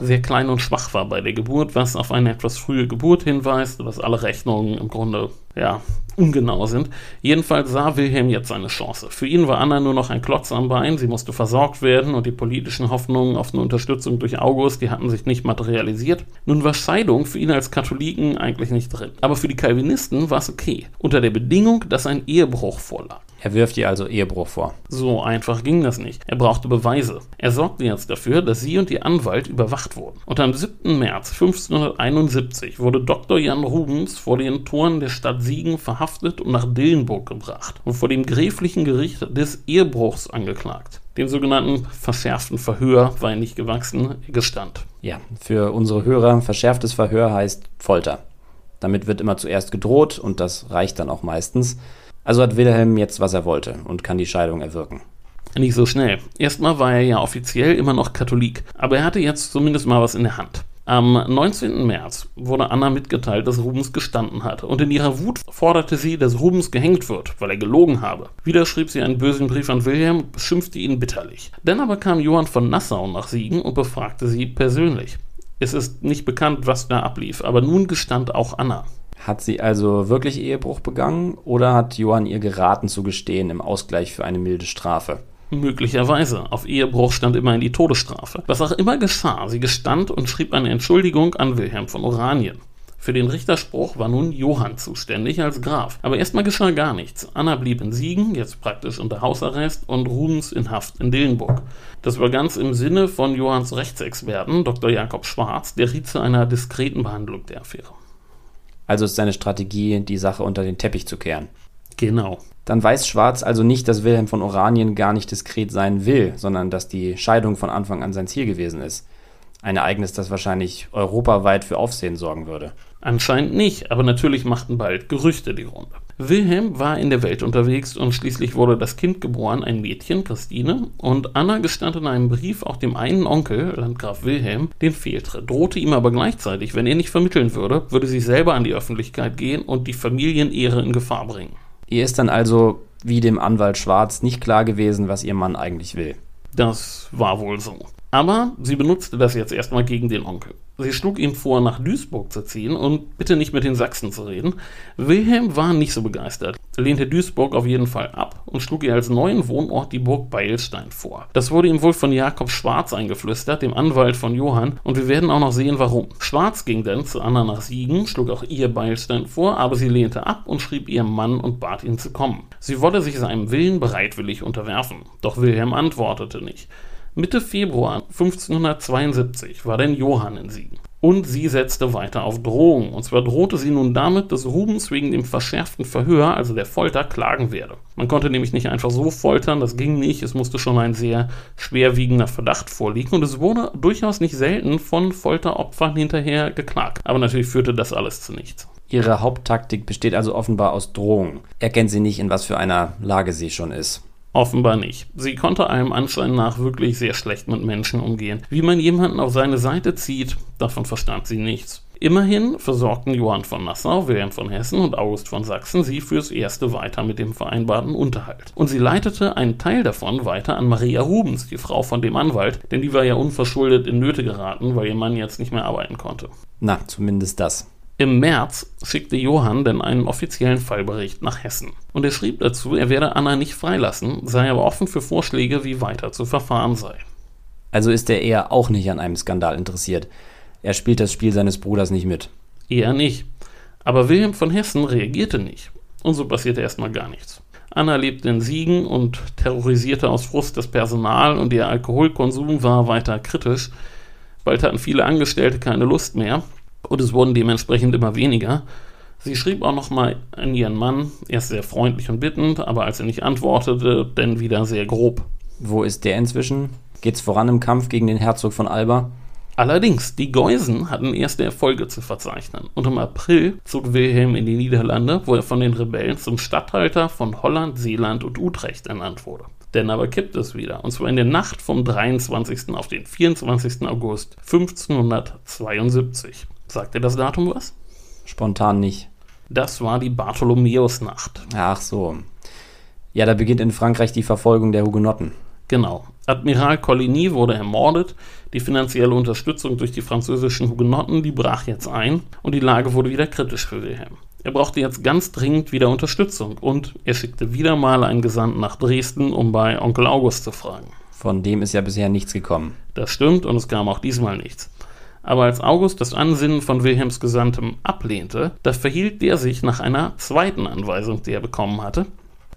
sehr klein und schwach war bei der Geburt, was auf eine etwas frühe Geburt hinweist, was alle Rechnungen im Grunde ja, ungenau sind. Jedenfalls sah Wilhelm jetzt seine Chance. Für ihn war Anna nur noch ein Klotz am Bein, sie musste versorgt werden und die politischen Hoffnungen auf eine Unterstützung durch August, die hatten sich nicht materialisiert. Nun war Scheidung für ihn als Katholiken eigentlich nicht drin. Aber für die Calvinisten war es okay, unter der Bedingung, dass ein Ehebruch vorlag. Er wirft ihr also Ehebruch vor. So einfach ging das nicht. Er brauchte Beweise. Er sorgte jetzt dafür, dass sie und ihr Anwalt überwacht wurden. Und am 7. März 1571 wurde Dr. Jan Rubens vor den Toren der Stadt Siegen verhaftet und nach Dillenburg gebracht und vor dem gräflichen Gericht des Ehebruchs angeklagt. Dem sogenannten verschärften Verhör war er nicht gewachsen, gestand. Ja, für unsere Hörer, verschärftes Verhör heißt Folter. Damit wird immer zuerst gedroht und das reicht dann auch meistens. Also hat Wilhelm jetzt, was er wollte und kann die Scheidung erwirken. Nicht so schnell. Erstmal war er ja offiziell immer noch Katholik, aber er hatte jetzt zumindest mal was in der Hand. Am 19. März wurde Anna mitgeteilt, dass Rubens gestanden hat, und in ihrer Wut forderte sie, dass Rubens gehängt wird, weil er gelogen habe. Wieder schrieb sie einen bösen Brief an Wilhelm und beschimpfte ihn bitterlich. Dann aber kam Johann von Nassau nach Siegen und befragte sie persönlich. Es ist nicht bekannt, was da ablief, aber nun gestand auch Anna. Hat sie also wirklich Ehebruch begangen oder hat Johann ihr geraten zu gestehen im Ausgleich für eine milde Strafe? Möglicherweise. Auf Ehebruch stand immerhin die Todesstrafe. Was auch immer geschah, sie gestand und schrieb eine Entschuldigung an Wilhelm von Oranien. Für den Richterspruch war nun Johann zuständig als Graf. Aber erstmal geschah gar nichts. Anna blieb in Siegen, jetzt praktisch unter Hausarrest, und Rubens in Haft in Dillenburg. Das war ganz im Sinne von Johanns Rechtsexperten, Dr. Jakob Schwarz, der riet zu einer diskreten Behandlung der Affäre. Also ist seine Strategie, die Sache unter den Teppich zu kehren. Genau. Dann weiß Schwarz also nicht, dass Wilhelm von Oranien gar nicht diskret sein will, sondern dass die Scheidung von Anfang an sein Ziel gewesen ist. Ein Ereignis, das wahrscheinlich europaweit für Aufsehen sorgen würde. Anscheinend nicht, aber natürlich machten bald Gerüchte die Runde. Wilhelm war in der Welt unterwegs und schließlich wurde das Kind geboren, ein Mädchen, Christine, und Anna gestand in einem Brief auch dem einen Onkel, Landgraf Wilhelm, den Fehltritt, drohte ihm aber gleichzeitig, wenn er nicht vermitteln würde, würde sie selber an die Öffentlichkeit gehen und die Familienehre in Gefahr bringen. Ihr ist dann also, wie dem Anwalt Schwarz, nicht klar gewesen, was ihr Mann eigentlich will. Das war wohl so. Aber sie benutzte das jetzt erstmal gegen den Onkel. Sie schlug ihm vor, nach Duisburg zu ziehen und bitte nicht mit den Sachsen zu reden. Wilhelm war nicht so begeistert, lehnte Duisburg auf jeden Fall ab und schlug ihr als neuen Wohnort die Burg Beilstein vor. Das wurde ihm wohl von Jakob Schwarz eingeflüstert, dem Anwalt von Johann, und wir werden auch noch sehen, warum. Schwarz ging dann zu Anna nach Siegen, schlug auch ihr Beilstein vor, aber sie lehnte ab und schrieb ihrem Mann und bat ihn zu kommen. Sie wolle sich seinem Willen bereitwillig unterwerfen, doch Wilhelm antwortete nicht. Mitte Februar 1572 war denn Johann in Siegen. Und sie setzte weiter auf Drohung. Und zwar drohte sie nun damit, dass Rubens wegen dem verschärften Verhör, also der Folter, klagen werde. Man konnte nämlich nicht einfach so foltern, das ging nicht. Es musste schon ein sehr schwerwiegender Verdacht vorliegen. Und es wurde durchaus nicht selten von Folteropfern hinterher geklagt. Aber natürlich führte das alles zu nichts. Ihre Haupttaktik besteht also offenbar aus Drohung. Erkennt sie nicht, in was für einer Lage sie schon ist. Offenbar nicht. Sie konnte allem Anschein nach wirklich sehr schlecht mit Menschen umgehen. Wie man jemanden auf seine Seite zieht, davon verstand sie nichts. Immerhin versorgten Johann von Nassau, Wilhelm von Hessen und August von Sachsen sie fürs Erste weiter mit dem vereinbarten Unterhalt. Und sie leitete einen Teil davon weiter an Maria Rubens, die Frau von dem Anwalt, denn die war ja unverschuldet in Nöte geraten, weil ihr Mann jetzt nicht mehr arbeiten konnte. Na, zumindest das. Im März schickte Johann dann einen offiziellen Fallbericht nach Hessen. Und er schrieb dazu, er werde Anna nicht freilassen, sei aber offen für Vorschläge, wie weiter zu verfahren sei. Also ist er eher auch nicht an einem Skandal interessiert. Er spielt das Spiel seines Bruders nicht mit. Eher nicht. Aber Wilhelm von Hessen reagierte nicht. Und so passierte erstmal gar nichts. Anna lebte in Siegen und terrorisierte aus Frust das Personal und ihr Alkoholkonsum war weiter kritisch. Bald hatten viele Angestellte keine Lust mehr und es wurden dementsprechend immer weniger. Sie schrieb auch nochmal an ihren Mann, erst sehr freundlich und bittend, aber als er nicht antwortete, dann wieder sehr grob. Wo ist der inzwischen? Geht's voran im Kampf gegen den Herzog von Alba? Allerdings, die Geusen hatten erste Erfolge zu verzeichnen und im April zog Wilhelm in die Niederlande, wo er von den Rebellen zum Statthalter von Holland, Seeland und Utrecht ernannt wurde. Denn aber kippt es wieder, und zwar in der Nacht vom 23. auf den 24. August 1572. Sagt dir das Datum was? Spontan nicht. Das war die Bartholomäusnacht. Ach so. Ja, da beginnt in Frankreich die Verfolgung der Hugenotten. Genau. Admiral Coligny wurde ermordet, die finanzielle Unterstützung durch die französischen Hugenotten, die brach jetzt ein und die Lage wurde wieder kritisch für Wilhelm. Er brauchte jetzt ganz dringend wieder Unterstützung und er schickte wieder mal einen Gesandten nach Dresden, um bei Onkel August zu fragen. Von dem ist ja bisher nichts gekommen. Das stimmt und es kam auch diesmal nichts. Aber als August das Ansinnen von Wilhelms Gesandtem ablehnte, da verhielt der sich nach einer zweiten Anweisung, die er bekommen hatte,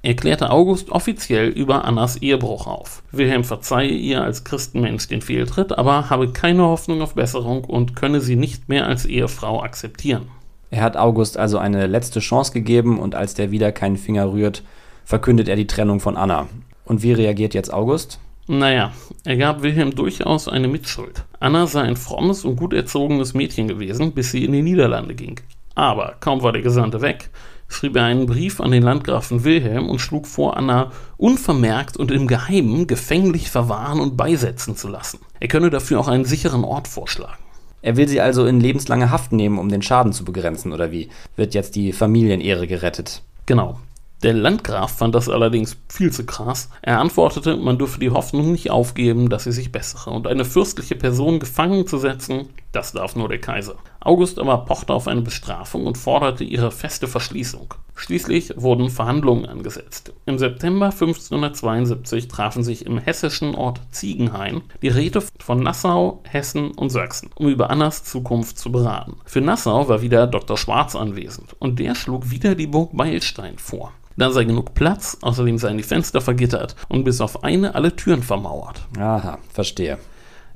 erklärte August offiziell über Annas Ehebruch auf. Wilhelm verzeihe ihr als Christenmensch den Fehltritt, aber habe keine Hoffnung auf Besserung und könne sie nicht mehr als Ehefrau akzeptieren. Er hat August also eine letzte Chance gegeben und als der wieder keinen Finger rührt, verkündet er die Trennung von Anna. Und wie reagiert jetzt August? Naja, er gab Wilhelm durchaus eine Mitschuld. Anna sei ein frommes und gut erzogenes Mädchen gewesen, bis sie in die Niederlande ging. Aber kaum war der Gesandte weg, schrieb er einen Brief an den Landgrafen Wilhelm und schlug vor, Anna unvermerkt und im Geheimen gefänglich verwahren und beisetzen zu lassen. Er könne dafür auch einen sicheren Ort vorschlagen. Er will sie also in lebenslange Haft nehmen, um den Schaden zu begrenzen, oder wie? Wird jetzt die Familienehre gerettet? Genau. Der Landgraf fand das allerdings viel zu krass. Er antwortete, man dürfe die Hoffnung nicht aufgeben, dass sie sich bessere und eine fürstliche Person gefangen zu setzen, das darf nur der Kaiser. August aber pochte auf eine Bestrafung und forderte ihre feste Verschließung. Schließlich wurden Verhandlungen angesetzt. Im September 1572 trafen sich im hessischen Ort Ziegenhain die Räte von Nassau, Hessen und Sachsen, um über Annas Zukunft zu beraten. Für Nassau war wieder Dr. Schwarz anwesend und der schlug wieder die Burg Beilstein vor. Da sei genug Platz, außerdem seien die Fenster vergittert und bis auf eine alle Türen vermauert. Aha, verstehe.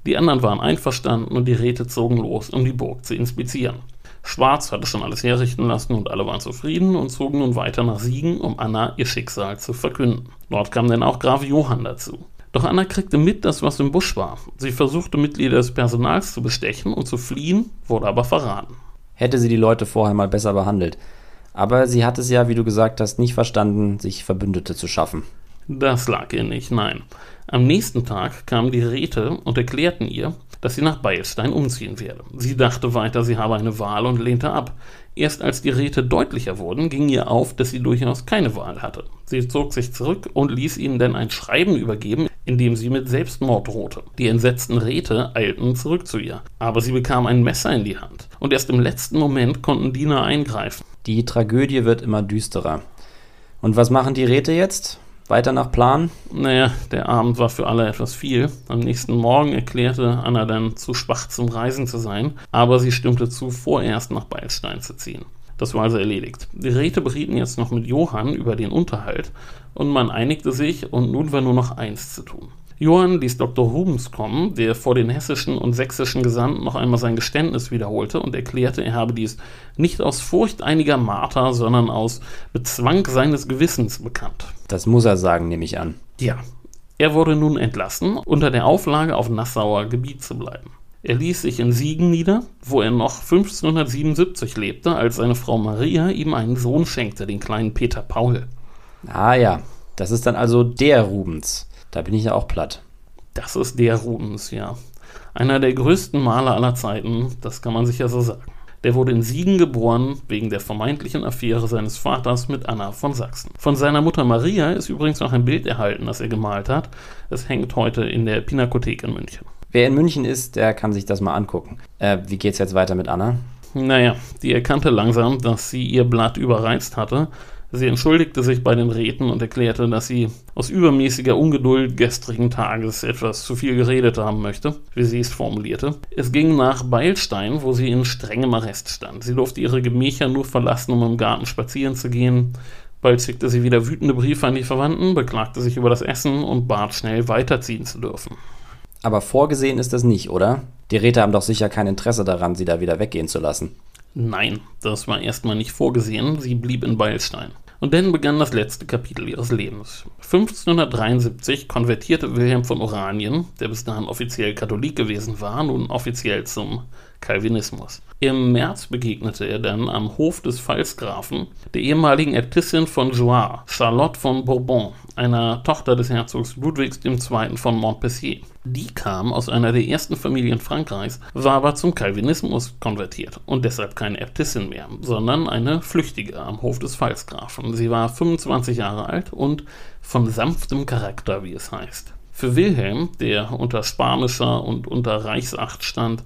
Die anderen waren einverstanden und die Räte zogen los, um die Burg zu inspizieren. Schwarz hatte schon alles herrichten lassen und alle waren zufrieden und zogen nun weiter nach Siegen, um Anna ihr Schicksal zu verkünden. Dort kam dann auch Graf Johann dazu. Doch Anna kriegte mit, dass was im Busch war. Sie versuchte Mitglieder des Personals zu bestechen und zu fliehen, wurde aber verraten. Hätte sie die Leute vorher mal besser behandelt. Aber sie hat es ja, wie du gesagt hast, nicht verstanden, sich Verbündete zu schaffen. Das lag ihr nicht, nein. Am nächsten Tag kamen die Räte und erklärten ihr, dass sie nach Beilstein umziehen werde. Sie dachte weiter, sie habe eine Wahl und lehnte ab. Erst als die Räte deutlicher wurden, ging ihr auf, dass sie durchaus keine Wahl hatte. Sie zog sich zurück und ließ ihnen dann ein Schreiben übergeben, in dem sie mit Selbstmord drohte. Die entsetzten Räte eilten zurück zu ihr, aber sie bekam ein Messer in die Hand und erst im letzten Moment konnten Diener eingreifen. Die Tragödie wird immer düsterer. Und was machen die Räte jetzt? Weiter nach Plan? Naja, der Abend war für alle etwas viel. Am nächsten Morgen erklärte Anna dann zu schwach zum Reisen zu sein, aber sie stimmte zu, vorerst nach Beilstein zu ziehen. Das war also erledigt. Die Räte berieten jetzt noch mit Johann über den Unterhalt und man einigte sich und nun war nur noch eins zu tun. Johann ließ Dr. Rubens kommen, der vor den hessischen und sächsischen Gesandten noch einmal sein Geständnis wiederholte und erklärte, er habe dies nicht aus Furcht einiger Marter, sondern aus Bezwang seines Gewissens bekannt. Das muss er sagen, nehme ich an. Ja, er wurde nun entlassen, unter der Auflage, auf Nassauer Gebiet zu bleiben. Er ließ sich in Siegen nieder, wo er noch 1577 lebte, als seine Frau Maria ihm einen Sohn schenkte, den kleinen Peter Paul. Ah ja, das ist dann also der Rubens. Da bin ich ja auch platt. Das ist der Rubens, ja. Einer der größten Maler aller Zeiten, das kann man sicher so sagen. Der wurde in Siegen geboren, wegen der vermeintlichen Affäre seines Vaters mit Anna von Sachsen. Von seiner Mutter Maria ist übrigens noch ein Bild erhalten, das er gemalt hat. Es hängt heute in der Pinakothek in München. Wer in München ist, der kann sich das mal angucken. Äh, wie geht's jetzt weiter mit Anna? Naja, die erkannte langsam, dass sie ihr Blatt überreizt hatte Sie entschuldigte sich bei den Räten und erklärte, dass sie aus übermäßiger Ungeduld gestrigen Tages etwas zu viel geredet haben möchte, wie sie es formulierte. Es ging nach Beilstein, wo sie in strengem Arrest stand. Sie durfte ihre Gemächer nur verlassen, um im Garten spazieren zu gehen. Bald schickte sie wieder wütende Briefe an die Verwandten, beklagte sich über das Essen und bat schnell weiterziehen zu dürfen. Aber vorgesehen ist das nicht, oder? Die Räte haben doch sicher kein Interesse daran, sie da wieder weggehen zu lassen. Nein, das war erstmal nicht vorgesehen. Sie blieb in Beilstein. Und dann begann das letzte Kapitel ihres Lebens. 1573 konvertierte Wilhelm von Oranien, der bis dahin offiziell Katholik gewesen war, nun offiziell zum Calvinismus. Im März begegnete er dann am Hof des Pfalzgrafen der ehemaligen Äbtissin von Joie, Charlotte von Bourbon, einer Tochter des Herzogs Ludwigs II. von Montpensier. Die kam aus einer der ersten Familien Frankreichs, war aber zum Calvinismus konvertiert und deshalb keine Äbtissin mehr, sondern eine Flüchtige am Hof des Pfalzgrafen. Sie war 25 Jahre alt und von sanftem Charakter, wie es heißt. Für Wilhelm, der unter spanischer und unter Reichsacht stand,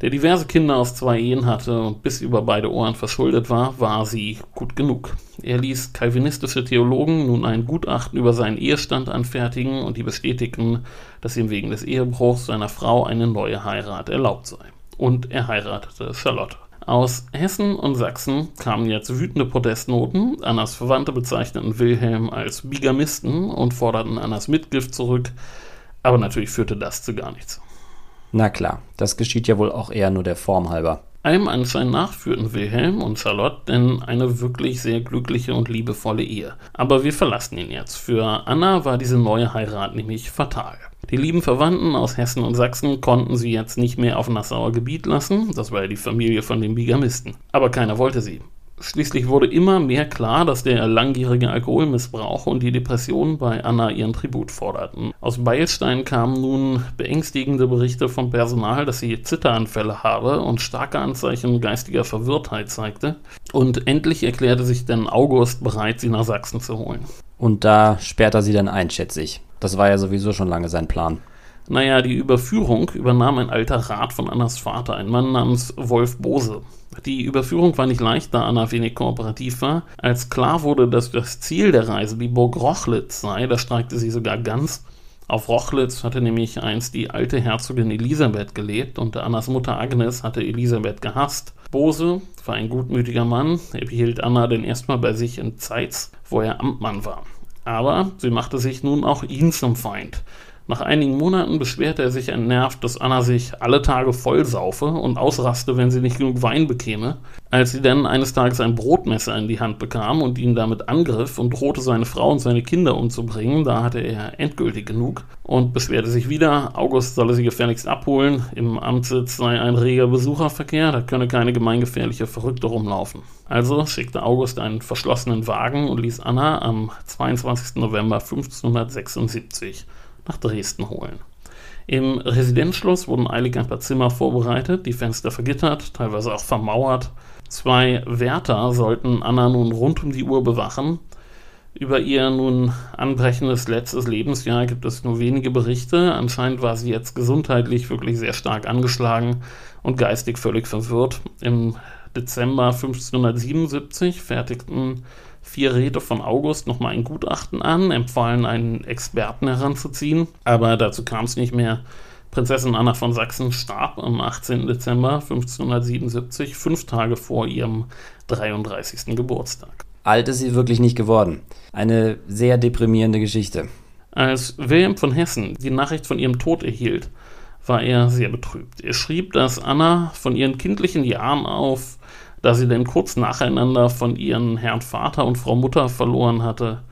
der diverse Kinder aus zwei Ehen hatte und bis über beide Ohren verschuldet war, war sie gut genug. Er ließ kalvinistische Theologen nun ein Gutachten über seinen Ehestand anfertigen und die bestätigten, dass ihm wegen des Ehebruchs seiner Frau eine neue Heirat erlaubt sei. Und er heiratete Charlotte. Aus Hessen und Sachsen kamen jetzt wütende Protestnoten. Annas Verwandte bezeichneten Wilhelm als Bigamisten und forderten Annas Mitgift zurück. Aber natürlich führte das zu gar nichts. Na klar, das geschieht ja wohl auch eher nur der Form halber. Allem Anschein nach führten Wilhelm und Charlotte denn eine wirklich sehr glückliche und liebevolle Ehe. Aber wir verlassen ihn jetzt. Für Anna war diese neue Heirat nämlich fatal. Die lieben Verwandten aus Hessen und Sachsen konnten sie jetzt nicht mehr auf Nassauer Gebiet lassen, das war ja die Familie von den Bigamisten. Aber keiner wollte sie. Schließlich wurde immer mehr klar, dass der langjährige Alkoholmissbrauch und die Depressionen bei Anna ihren Tribut forderten. Aus Beilstein kamen nun beängstigende Berichte vom Personal, dass sie Zitteranfälle habe und starke Anzeichen geistiger Verwirrtheit zeigte. Und endlich erklärte sich dann August bereit, sie nach Sachsen zu holen. Und da sperrt er sie dann ein, schätze ich. Das war ja sowieso schon lange sein Plan. Naja, die Überführung übernahm ein alter Rat von Annas Vater, ein Mann namens Wolf Bose. Die Überführung war nicht leicht, da Anna wenig kooperativ war. Als klar wurde, dass das Ziel der Reise die Burg Rochlitz sei, da streikte sie sogar ganz. Auf Rochlitz hatte nämlich einst die alte Herzogin Elisabeth gelebt und Annas Mutter Agnes hatte Elisabeth gehasst. Bose war ein gutmütiger Mann, er behielt Anna denn erstmal bei sich in Zeitz, wo er Amtmann war. Aber sie machte sich nun auch ihn zum Feind. Nach einigen Monaten beschwerte er sich entnervt, dass Anna sich alle Tage vollsaufe und ausraste, wenn sie nicht genug Wein bekäme. Als sie dann eines Tages ein Brotmesser in die Hand bekam und ihn damit angriff und drohte, seine Frau und seine Kinder umzubringen, da hatte er endgültig genug und beschwerte sich wieder, August solle sie gefährlichst abholen, im Amtssitz sei ein reger Besucherverkehr, da könne keine gemeingefährliche Verrückte rumlaufen. Also schickte August einen verschlossenen Wagen und ließ Anna am 22. November 1576 nach Dresden holen. Im Residenzschloss wurden eilig ein paar Zimmer vorbereitet, die Fenster vergittert, teilweise auch vermauert. Zwei Wärter sollten Anna nun rund um die Uhr bewachen. Über ihr nun anbrechendes letztes Lebensjahr gibt es nur wenige Berichte. Anscheinend war sie jetzt gesundheitlich wirklich sehr stark angeschlagen und geistig völlig verwirrt. Im Dezember 1577 fertigten vier Räte von August nochmal ein Gutachten an, empfahlen einen Experten heranzuziehen, aber dazu kam es nicht mehr. Prinzessin Anna von Sachsen starb am 18. Dezember 1577, fünf Tage vor ihrem 33. Geburtstag. Alt ist sie wirklich nicht geworden. Eine sehr deprimierende Geschichte. Als Wilhelm von Hessen die Nachricht von ihrem Tod erhielt, war er sehr betrübt. Er schrieb, dass Anna von ihren kindlichen Jahren auf, da sie denn kurz nacheinander von ihren Herrn Vater und Frau Mutter verloren hatte,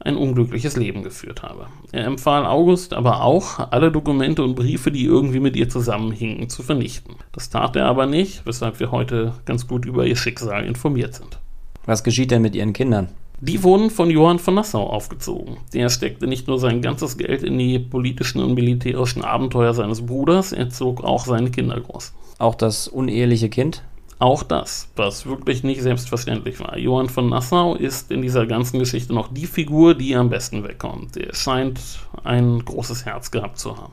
ein unglückliches Leben geführt habe. Er empfahl August aber auch, alle Dokumente und Briefe, die irgendwie mit ihr zusammenhingen, zu vernichten. Das tat er aber nicht, weshalb wir heute ganz gut über ihr Schicksal informiert sind. Was geschieht denn mit ihren Kindern? Die wurden von Johann von Nassau aufgezogen. Der steckte nicht nur sein ganzes Geld in die politischen und militärischen Abenteuer seines Bruders, er zog auch seine Kinder groß. Auch das uneheliche Kind? Auch das, was wirklich nicht selbstverständlich war. Johann von Nassau ist in dieser ganzen Geschichte noch die Figur, die am besten wegkommt. Er scheint ein großes Herz gehabt zu haben.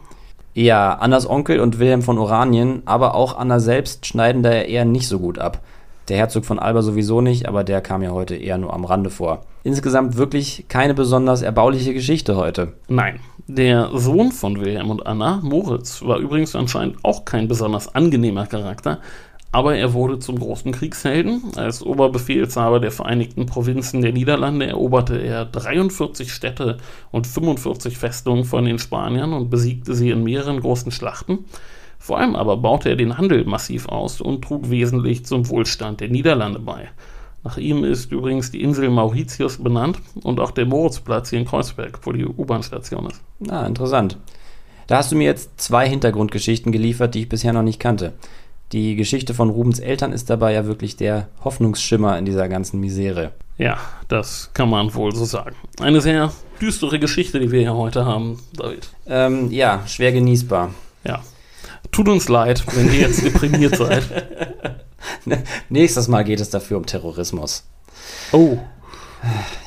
Ja, Annas Onkel und Wilhelm von Oranien, aber auch Anna selbst schneiden da eher nicht so gut ab. Der Herzog von Alba sowieso nicht, aber der kam ja heute eher nur am Rande vor. Insgesamt wirklich keine besonders erbauliche Geschichte heute. Nein, der Sohn von Wilhelm und Anna, Moritz, war übrigens anscheinend auch kein besonders angenehmer Charakter, aber er wurde zum großen Kriegshelden. Als Oberbefehlshaber der Vereinigten Provinzen der Niederlande eroberte er 43 Städte und 45 Festungen von den Spaniern und besiegte sie in mehreren großen Schlachten. Vor allem aber baute er den Handel massiv aus und trug wesentlich zum Wohlstand der Niederlande bei. Nach ihm ist übrigens die Insel Mauritius benannt und auch der Moritzplatz hier in Kreuzberg, wo die U-Bahn-Station ist. Ah, interessant. Da hast du mir jetzt zwei Hintergrundgeschichten geliefert, die ich bisher noch nicht kannte. Die Geschichte von Rubens Eltern ist dabei ja wirklich der Hoffnungsschimmer in dieser ganzen Misere. Ja, das kann man wohl so sagen. Eine sehr düstere Geschichte, die wir hier heute haben, David. Ähm, ja, schwer genießbar. Ja, Tut uns leid, wenn ihr jetzt deprimiert seid. <laughs> Nächstes Mal geht es dafür um Terrorismus. Oh.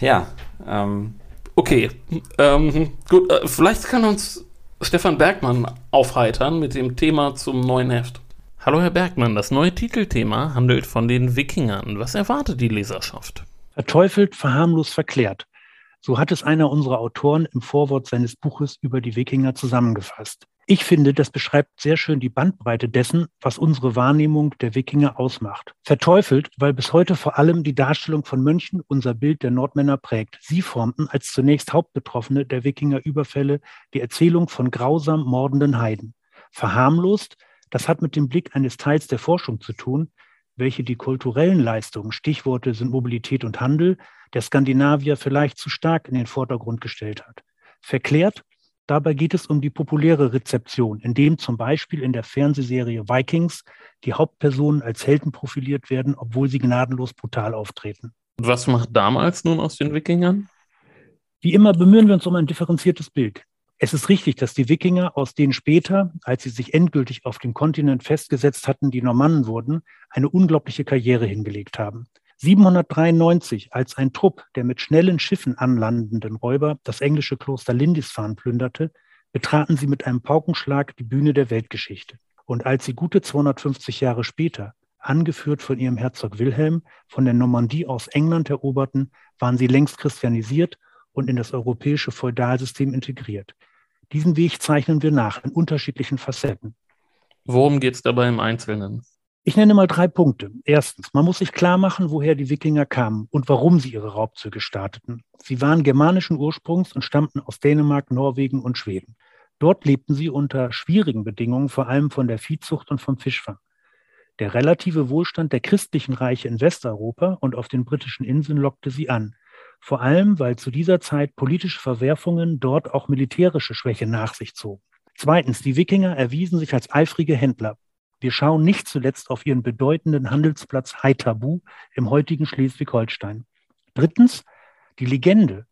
Ja. Ähm. Okay. Ähm, gut, äh, vielleicht kann uns Stefan Bergmann aufheitern mit dem Thema zum neuen Heft. Hallo Herr Bergmann, das neue Titelthema handelt von den Wikingern. Was erwartet die Leserschaft? Verteufelt, verharmlos, verklärt. So hat es einer unserer Autoren im Vorwort seines Buches über die Wikinger zusammengefasst. Ich finde, das beschreibt sehr schön die Bandbreite dessen, was unsere Wahrnehmung der Wikinger ausmacht. Verteufelt, weil bis heute vor allem die Darstellung von Mönchen unser Bild der Nordmänner prägt. Sie formten als zunächst Hauptbetroffene der Wikinger-Überfälle die Erzählung von grausam mordenden Heiden. Verharmlost, das hat mit dem Blick eines Teils der Forschung zu tun, welche die kulturellen Leistungen, Stichworte sind Mobilität und Handel, der Skandinavier vielleicht zu stark in den Vordergrund gestellt hat. Verklärt, Dabei geht es um die populäre Rezeption, indem zum Beispiel in der Fernsehserie Vikings die Hauptpersonen als Helden profiliert werden, obwohl sie gnadenlos brutal auftreten. Was macht damals nun aus den Wikingern? Wie immer bemühen wir uns um ein differenziertes Bild. Es ist richtig, dass die Wikinger, aus denen später, als sie sich endgültig auf dem Kontinent festgesetzt hatten, die Normannen wurden, eine unglaubliche Karriere hingelegt haben. 793, als ein Trupp der mit schnellen Schiffen anlandenden Räuber das englische Kloster Lindisfarne plünderte, betraten sie mit einem Paukenschlag die Bühne der Weltgeschichte. Und als sie gute 250 Jahre später, angeführt von ihrem Herzog Wilhelm, von der Normandie aus England eroberten, waren sie längst christianisiert und in das europäische Feudalsystem integriert. Diesen Weg zeichnen wir nach in unterschiedlichen Facetten. Worum geht es dabei im Einzelnen? Ich nenne mal drei Punkte. Erstens, man muss sich klar machen, woher die Wikinger kamen und warum sie ihre Raubzüge starteten. Sie waren germanischen Ursprungs und stammten aus Dänemark, Norwegen und Schweden. Dort lebten sie unter schwierigen Bedingungen, vor allem von der Viehzucht und vom Fischfang. Der relative Wohlstand der christlichen Reiche in Westeuropa und auf den britischen Inseln lockte sie an. Vor allem, weil zu dieser Zeit politische Verwerfungen dort auch militärische Schwäche nach sich zogen. Zweitens, die Wikinger erwiesen sich als eifrige Händler. Wir schauen nicht zuletzt auf ihren bedeutenden Handelsplatz Haithabu im heutigen Schleswig-Holstein. Drittens, die Legende,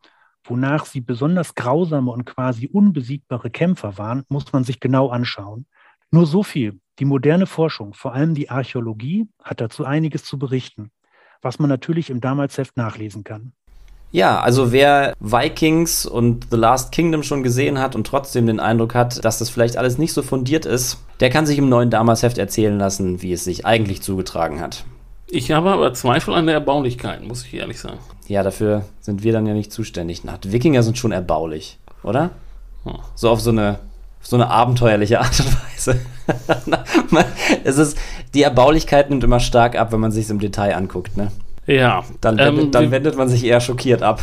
wonach sie besonders grausame und quasi unbesiegbare Kämpfer waren, muss man sich genau anschauen. Nur so viel. Die moderne Forschung, vor allem die Archäologie, hat dazu einiges zu berichten, was man natürlich im Damalsheft nachlesen kann. Ja, also wer Vikings und The Last Kingdom schon gesehen hat und trotzdem den Eindruck hat, dass das vielleicht alles nicht so fundiert ist, der kann sich im neuen Damas-Heft erzählen lassen, wie es sich eigentlich zugetragen hat. Ich habe aber Zweifel an der Erbaulichkeit, muss ich ehrlich sagen. Ja, dafür sind wir dann ja nicht zuständig. Na, Wikinger sind schon erbaulich, oder? Hm. So auf so eine, so eine abenteuerliche Art und Weise. <laughs> es ist, die Erbaulichkeit nimmt immer stark ab, wenn man sich es im Detail anguckt, ne? Ja. Dann, wendet, ähm, dann wendet man sich eher schockiert ab.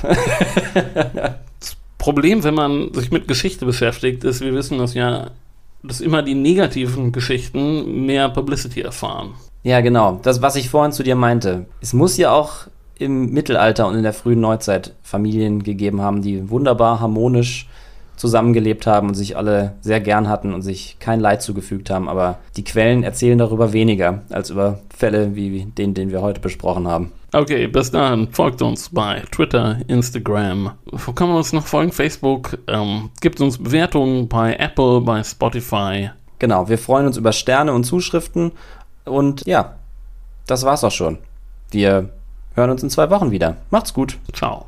das Problem, wenn man sich mit Geschichte beschäftigt, ist, wir wissen das ja, dass immer die negativen Geschichten mehr Publicity erfahren. Ja, genau. Das, was ich vorhin zu dir meinte. Es muss ja auch im Mittelalter und in der frühen Neuzeit Familien gegeben haben, die wunderbar harmonisch zusammengelebt haben und sich alle sehr gern hatten und sich kein Leid zugefügt haben. Aber die Quellen erzählen darüber weniger als über Fälle wie den, den wir heute besprochen haben. Okay, bis dann. Folgt uns bei Twitter, Instagram. Wo kann man uns noch folgen? Facebook. Ähm, gibt uns Bewertungen bei Apple, bei Spotify. Genau, wir freuen uns über Sterne und Zuschriften. Und ja, das war's auch schon. Wir hören uns in zwei Wochen wieder. Macht's gut. Ciao.